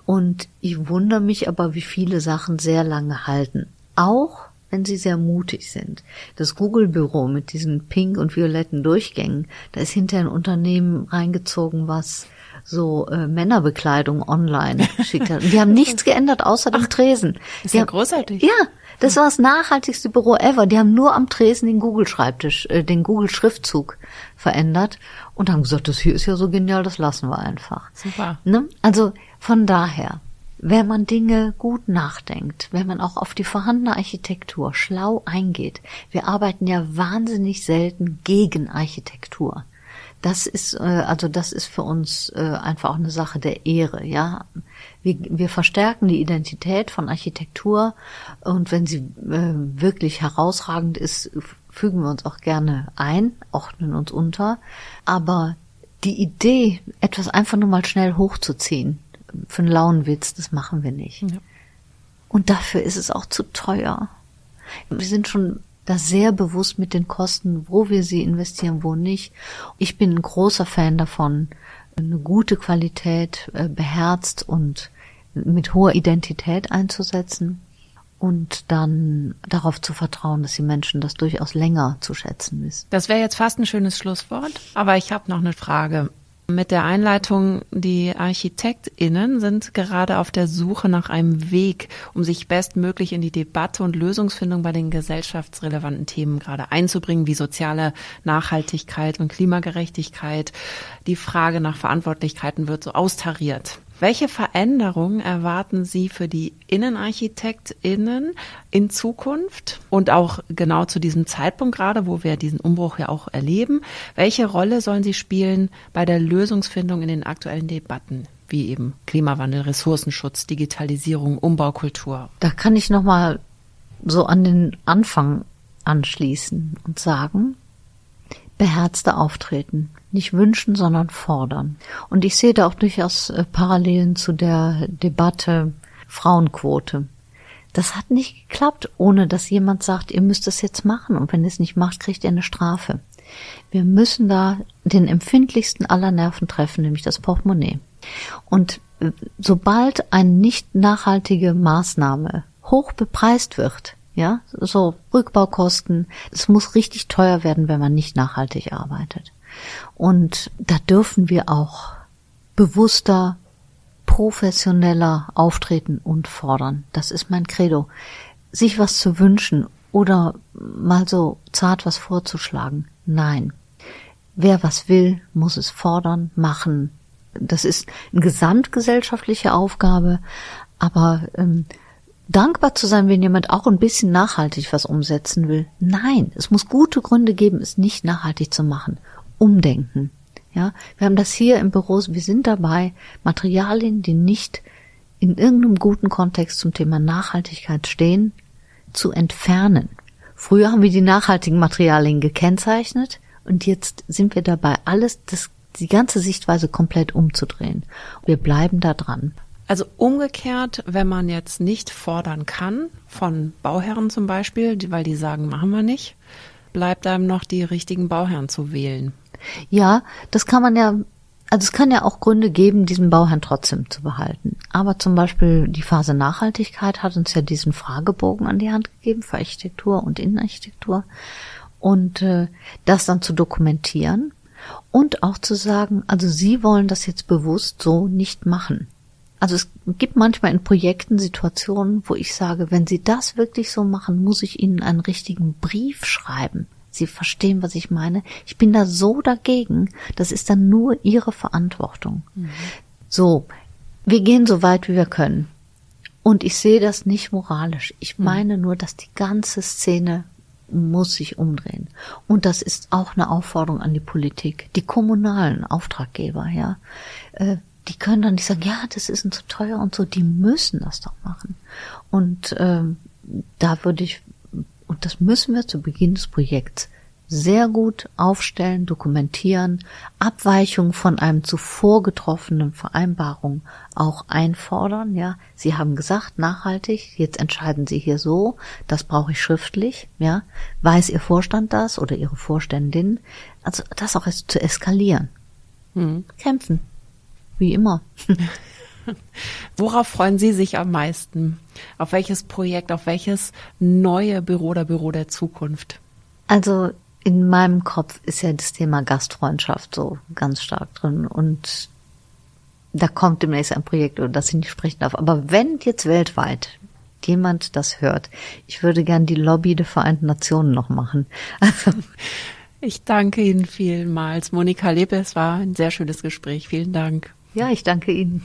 Und ich wundere mich aber, wie viele Sachen sehr lange halten. Auch wenn sie sehr mutig sind. Das Google-Büro mit diesen pink und violetten Durchgängen, da ist hinter ein Unternehmen reingezogen, was so äh, Männerbekleidung online <laughs> geschickt hat. Und die haben nichts geändert außer dem Tresen. Ist die ja haben, großartig. Ja, das war das nachhaltigste Büro ever. Die haben nur am Tresen den Google-Schreibtisch, äh, den Google-Schriftzug verändert und haben gesagt, das hier ist ja so genial, das lassen wir einfach. Super. Ne? Also von daher, wenn man Dinge gut nachdenkt, wenn man auch auf die vorhandene Architektur schlau eingeht, wir arbeiten ja wahnsinnig selten gegen Architektur. Das ist äh, also das ist für uns äh, einfach auch eine Sache der Ehre, ja. Wir, wir verstärken die Identität von Architektur und wenn sie äh, wirklich herausragend ist, fügen wir uns auch gerne ein, ordnen uns unter. Aber die Idee, etwas einfach nur mal schnell hochzuziehen, für einen lauen Witz, das machen wir nicht. Ja. Und dafür ist es auch zu teuer. Wir sind schon da sehr bewusst mit den Kosten, wo wir sie investieren, wo nicht. Ich bin ein großer Fan davon, eine gute Qualität äh, beherzt und mit hoher Identität einzusetzen und dann darauf zu vertrauen, dass die Menschen das durchaus länger zu schätzen wissen. Das wäre jetzt fast ein schönes Schlusswort, aber ich habe noch eine Frage. Mit der Einleitung, die ArchitektInnen sind gerade auf der Suche nach einem Weg, um sich bestmöglich in die Debatte und Lösungsfindung bei den gesellschaftsrelevanten Themen gerade einzubringen, wie soziale Nachhaltigkeit und Klimagerechtigkeit. Die Frage nach Verantwortlichkeiten wird so austariert. Welche Veränderungen erwarten Sie für die InnenarchitektInnen in Zukunft und auch genau zu diesem Zeitpunkt gerade, wo wir diesen Umbruch ja auch erleben? Welche Rolle sollen sie spielen bei der Lösungsfindung in den aktuellen Debatten? Wie eben Klimawandel, Ressourcenschutz, Digitalisierung, Umbaukultur. Da kann ich nochmal so an den Anfang anschließen und sagen, beherzte Auftreten. Nicht wünschen, sondern fordern. Und ich sehe da auch durchaus äh, Parallelen zu der Debatte Frauenquote. Das hat nicht geklappt, ohne dass jemand sagt, ihr müsst es jetzt machen und wenn ihr es nicht macht, kriegt ihr eine Strafe. Wir müssen da den empfindlichsten aller Nerven treffen, nämlich das Portemonnaie. Und äh, sobald eine nicht nachhaltige Maßnahme hoch bepreist wird, ja, so Rückbaukosten. Es muss richtig teuer werden, wenn man nicht nachhaltig arbeitet. Und da dürfen wir auch bewusster, professioneller auftreten und fordern. Das ist mein Credo. Sich was zu wünschen oder mal so zart was vorzuschlagen. Nein. Wer was will, muss es fordern, machen. Das ist eine gesamtgesellschaftliche Aufgabe, aber ähm, dankbar zu sein, wenn jemand auch ein bisschen nachhaltig was umsetzen will. Nein, es muss gute Gründe geben, es nicht nachhaltig zu machen. Umdenken. Ja, wir haben das hier im Büro, wir sind dabei, Materialien, die nicht in irgendeinem guten Kontext zum Thema Nachhaltigkeit stehen, zu entfernen. Früher haben wir die nachhaltigen Materialien gekennzeichnet und jetzt sind wir dabei, alles, das, die ganze Sichtweise komplett umzudrehen. Wir bleiben da dran. Also umgekehrt, wenn man jetzt nicht fordern kann, von Bauherren zum Beispiel, weil die sagen, machen wir nicht, bleibt einem noch die richtigen Bauherren zu wählen. Ja, das kann man ja, also es kann ja auch Gründe geben, diesen Bauherrn trotzdem zu behalten. Aber zum Beispiel die Phase Nachhaltigkeit hat uns ja diesen Fragebogen an die Hand gegeben für Architektur und Innenarchitektur. Und äh, das dann zu dokumentieren und auch zu sagen, also Sie wollen das jetzt bewusst so nicht machen. Also es gibt manchmal in Projekten Situationen, wo ich sage, wenn Sie das wirklich so machen, muss ich Ihnen einen richtigen Brief schreiben. Sie verstehen, was ich meine. Ich bin da so dagegen. Das ist dann nur Ihre Verantwortung. Mhm. So, wir gehen so weit, wie wir können. Und ich sehe das nicht moralisch. Ich mhm. meine nur, dass die ganze Szene muss sich umdrehen. Und das ist auch eine Aufforderung an die Politik, die kommunalen Auftraggeber, ja. Die können dann nicht sagen, ja, das ist zu teuer und so, die müssen das doch machen. Und ähm, da würde ich, und das müssen wir zu Beginn des Projekts sehr gut aufstellen, dokumentieren, Abweichungen von einem zuvor getroffenen Vereinbarung auch einfordern. Ja, Sie haben gesagt, nachhaltig, jetzt entscheiden Sie hier so, das brauche ich schriftlich. Ja, weiß Ihr Vorstand das oder Ihre Vorständin? Also das auch ist zu eskalieren. Mhm. Kämpfen. Wie immer. <laughs> Worauf freuen Sie sich am meisten? Auf welches Projekt, auf welches neue Büro oder Büro der Zukunft? Also in meinem Kopf ist ja das Thema Gastfreundschaft so ganz stark drin und da kommt demnächst ein Projekt, über das ich nicht sprechen darf. Aber wenn jetzt weltweit jemand das hört, ich würde gern die Lobby der Vereinten Nationen noch machen. Also, ich danke Ihnen vielmals. Monika Lebe, es war ein sehr schönes Gespräch. Vielen Dank. Ja, ich danke Ihnen.